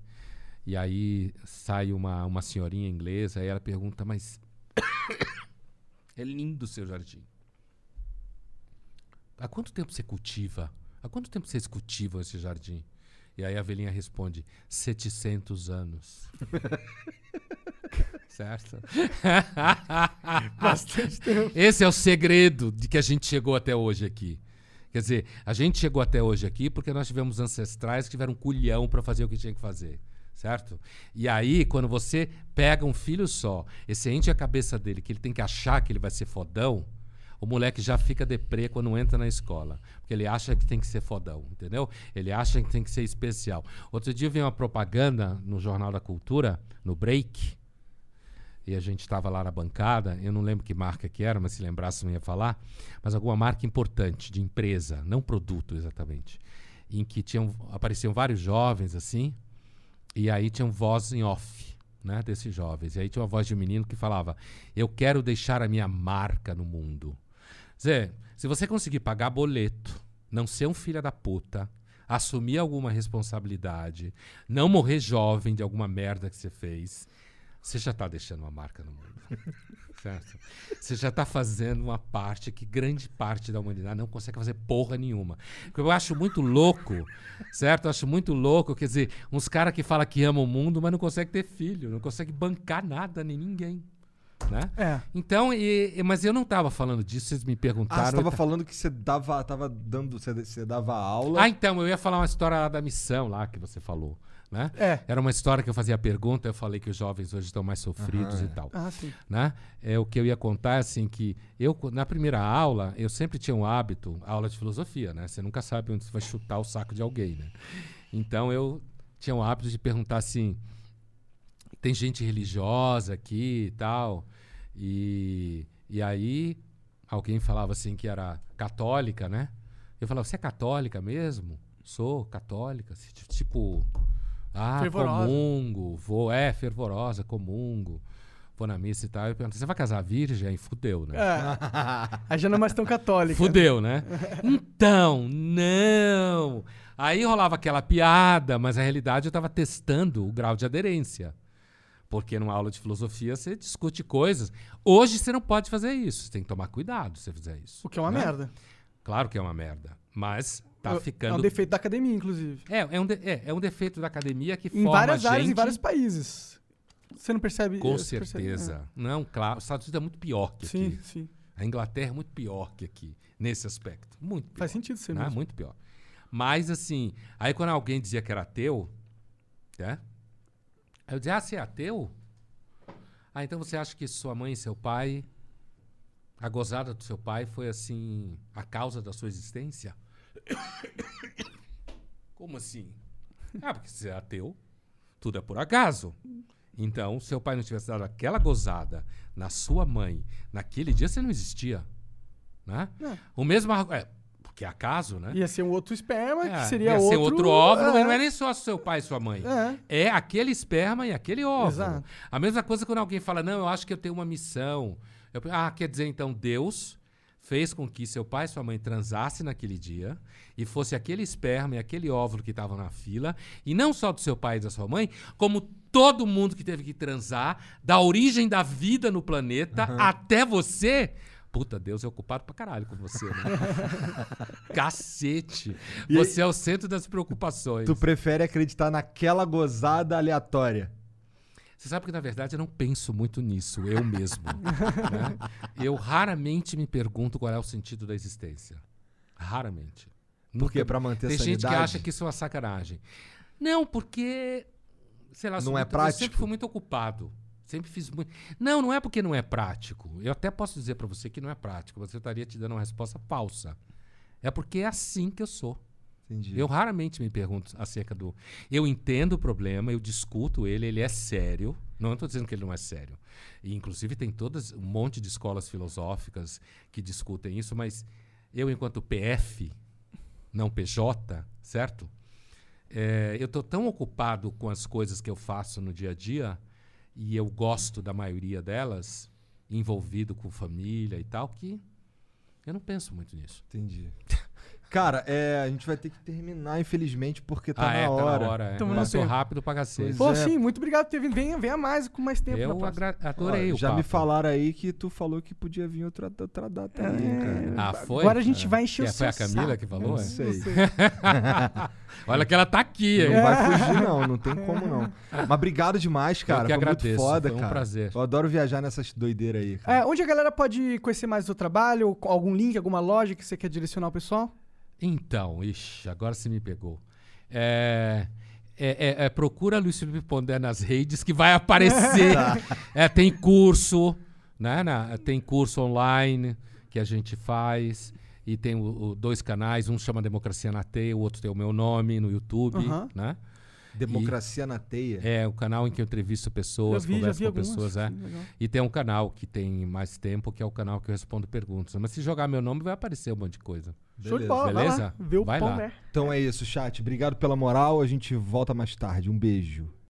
Speaker 3: E aí sai uma, uma senhorinha inglesa, aí ela pergunta, mas [COUGHS] é lindo o seu jardim. Há quanto tempo você cultiva? Há quanto tempo vocês cultivam esse jardim? E aí a velhinha responde: 700 anos. [LAUGHS] certo? [LAUGHS]
Speaker 1: Bastante tempo.
Speaker 3: Esse é o segredo de que a gente chegou até hoje aqui. Quer dizer, a gente chegou até hoje aqui porque nós tivemos ancestrais que tiveram culhão para fazer o que tinha que fazer. Certo? E aí, quando você pega um filho só e você enche a cabeça dele que ele tem que achar que ele vai ser fodão, o moleque já fica deprê quando entra na escola. Porque ele acha que tem que ser fodão, entendeu? Ele acha que tem que ser especial. Outro dia vi uma propaganda no Jornal da Cultura, no Break, e a gente estava lá na bancada, eu não lembro que marca que era, mas se lembrasse não ia falar, mas alguma marca importante de empresa, não produto exatamente, em que tinham apareciam vários jovens assim, e aí tinha um voz em off, né, desses jovens. E aí tinha uma voz de um menino que falava: "Eu quero deixar a minha marca no mundo". Zé, se você conseguir pagar boleto, não ser um filho da puta, assumir alguma responsabilidade, não morrer jovem de alguma merda que você fez, você já está deixando uma marca no mundo. [LAUGHS] certo? Você já está fazendo uma parte que grande parte da humanidade não consegue fazer porra nenhuma. Eu acho muito louco, certo? Eu acho muito louco, quer dizer, uns caras que falam que amam o mundo, mas não conseguem ter filho, não conseguem bancar nada nem ninguém. Né?
Speaker 1: É.
Speaker 3: Então, e- e- mas eu não estava falando disso, vocês me perguntaram.
Speaker 2: Ah, você
Speaker 3: eu
Speaker 2: tava
Speaker 3: ta-
Speaker 2: falando que você dava, tava dando, você, você dava aula.
Speaker 3: Ah, então, eu ia falar uma história lá da missão lá que você falou. Né?
Speaker 1: É.
Speaker 3: Era uma história que eu fazia a pergunta, eu falei que os jovens hoje estão mais sofridos
Speaker 2: Aham.
Speaker 3: e tal.
Speaker 1: Ah, sim.
Speaker 3: né? É o que eu ia contar é assim que eu na primeira aula eu sempre tinha um hábito, aula de filosofia, né? Você nunca sabe onde você vai chutar o saco de alguém, né? Então eu tinha o hábito de perguntar assim: tem gente religiosa aqui e tal, e e aí alguém falava assim que era católica, né? Eu falava: você é católica mesmo? Sou católica, ti- tipo ah,
Speaker 1: Fervorosa.
Speaker 3: comungo, vou, é, fervorosa, comungo, vou na missa e tal. Eu perguntei, você vai casar virgem? Aí fudeu, né?
Speaker 1: É. [LAUGHS] Aí já não é mais tão católica.
Speaker 3: Fudeu, né? [LAUGHS] Então, não. Aí rolava aquela piada, mas na realidade eu estava testando o grau de aderência. Porque numa aula de filosofia você discute coisas. Hoje você não pode fazer isso. Você tem que tomar cuidado se você fizer isso.
Speaker 1: O que é uma
Speaker 3: né?
Speaker 1: merda.
Speaker 3: Claro que é uma merda. Mas tá
Speaker 1: É- É
Speaker 3: ficando.
Speaker 1: um defeito da academia, inclusive.
Speaker 3: É, é, um de- é, é um defeito da academia que
Speaker 1: Em
Speaker 3: forma
Speaker 1: várias
Speaker 3: gente...
Speaker 1: áreas, em vários países. Você não percebe
Speaker 3: Com
Speaker 1: você percebe-
Speaker 3: certeza. Não, claro. Os Estados Unidos é muito pior
Speaker 1: é.
Speaker 3: que
Speaker 1: Sim,
Speaker 3: aqui.
Speaker 1: sim.
Speaker 3: A Inglaterra é muito pior que aqui, nesse aspecto. Muito pior.
Speaker 1: Faz sentido ser
Speaker 3: né?
Speaker 1: mesmo.
Speaker 3: Muito pior. Mas, assim, aí quando alguém dizia que era ateu, né? Aí eu dizia, ah, você é ateu? Ah, então você acha que sua mãe e seu pai, a gozada do seu pai foi, assim, a causa da sua existência? Como assim? Ah, porque você é ateu, tudo é por acaso. Então, se seu pai não tivesse dado aquela gozada na sua mãe, naquele dia você não existia. Né?
Speaker 1: É.
Speaker 3: O mesmo. É, porque é acaso, né?
Speaker 1: Ia ser um outro esperma,
Speaker 3: É,
Speaker 1: que seria
Speaker 3: ia
Speaker 1: outro...
Speaker 3: ser outro óvulo,
Speaker 1: é.
Speaker 3: mas não é nem só seu pai e sua mãe.
Speaker 1: É.
Speaker 3: É aquele esperma e aquele óvulo.
Speaker 1: Exato.
Speaker 3: A mesma coisa quando alguém fala, não, eu acho que eu tenho uma missão. Eu, ah, quer dizer, então, Deus fez com que seu pai e sua mãe transassem naquele dia e fosse aquele esperma e aquele óvulo que estavam na fila, e não só do seu pai e da sua mãe, como todo mundo que teve que transar, da origem da vida no planeta até você. Puta, Deus é ocupado pra caralho com você, né? [LAUGHS] Cacete.
Speaker 2: E
Speaker 3: Você é o centro das preocupações.
Speaker 2: Tu prefere acreditar naquela gozada aleatória.
Speaker 3: Você sabe que, na verdade, eu não penso muito nisso, eu mesmo. [LAUGHS] né? Eu raramente me pergunto qual é o sentido da existência. Raramente.
Speaker 2: Por quê?
Speaker 3: Nunca-
Speaker 2: Pra manter a
Speaker 3: Tem gente que
Speaker 2: sanidade?
Speaker 3: acha que isso é uma sacanagem. Não, porque. Sei lá,
Speaker 2: Não é
Speaker 3: muito- Eu
Speaker 2: prático?
Speaker 3: sempre fui muito ocupado. Sempre fiz muito. Não, não é porque não é prático. Eu até posso dizer pra você que não é prático. Você estaria te dando uma resposta falsa. É porque é assim que eu sou.
Speaker 2: Entendi.
Speaker 3: Eu raramente me pergunto acerca do. Eu entendo o problema, eu discuto ele, ele é sério. Não estou dizendo que ele não é sério. E, inclusive, tem todas um monte de escolas filosóficas que discutem isso, mas eu, enquanto PF, não PJ, certo? É, eu estou tão ocupado com as coisas que eu faço no dia a dia, e eu gosto da maioria delas, envolvido com família e tal, que Eu não penso muito nisso.
Speaker 2: Entendi. [LAUGHS] Cara, é, a gente vai ter que terminar, infelizmente, porque tá
Speaker 3: ah,
Speaker 2: na
Speaker 3: é,
Speaker 2: hora.
Speaker 3: tá na hora. É.
Speaker 1: No
Speaker 3: Passou
Speaker 1: tempo.
Speaker 3: rápido pra cacete.
Speaker 1: Pô,
Speaker 2: é.
Speaker 1: sim, muito obrigado por ter vindo. Venha, venha mais, com mais tempo.
Speaker 3: Eu agra- adorei
Speaker 2: Ó,
Speaker 3: o
Speaker 2: já me
Speaker 3: papo.
Speaker 2: falaram aí que tu falou que podia vir outra, outra data aí,
Speaker 1: É.
Speaker 2: cara.
Speaker 3: Ah, foi?
Speaker 1: Agora a gente
Speaker 3: É.
Speaker 1: vai encher
Speaker 3: Que
Speaker 1: o
Speaker 3: Foi a
Speaker 1: seu
Speaker 3: Camila
Speaker 1: saco.
Speaker 3: que falou?
Speaker 2: Não
Speaker 3: é?
Speaker 2: sei. [LAUGHS]
Speaker 3: Olha que ela tá aqui, hein?
Speaker 2: Não vai fugir, não, não tem como não. Mas obrigado demais, cara.
Speaker 3: eu que
Speaker 2: Foi
Speaker 3: agradeço.
Speaker 2: muito foda,
Speaker 3: foi um
Speaker 2: cara.
Speaker 3: prazer.
Speaker 2: Eu adoro viajar nessas doideiras aí, cara.
Speaker 1: É, onde a galera pode conhecer mais do seu trabalho? Algum link, alguma loja que você quer direcionar o pessoal?
Speaker 3: Então, ixi, agora você me pegou. É, é- é- é, procura Luiz Felipe Pondé nas redes que vai aparecer. [LAUGHS] É, tem curso, né? na- tem curso online que a gente faz. E tem o- o- dois canais, um chama Democracia na Teia, o outro tem o meu nome no YouTube,
Speaker 1: Aham.
Speaker 3: né?
Speaker 2: Democracia na teia.
Speaker 3: É o canal em que eu entrevisto pessoas,
Speaker 1: já vi,
Speaker 3: converso com
Speaker 1: algumas.
Speaker 3: pessoas, é.
Speaker 1: Sim.
Speaker 3: E tem um canal que tem mais tempo, que é o canal que eu respondo perguntas. Mas se jogar meu nome, vai aparecer um monte de coisa.
Speaker 1: Show de
Speaker 2: Beleza.
Speaker 1: bola, vai lá.
Speaker 3: Beleza?
Speaker 1: Vê o
Speaker 3: Vai
Speaker 1: pão,
Speaker 3: lá.
Speaker 1: né?
Speaker 2: Então é isso, chat. Obrigado pela moral. A gente volta mais tarde. Um beijo.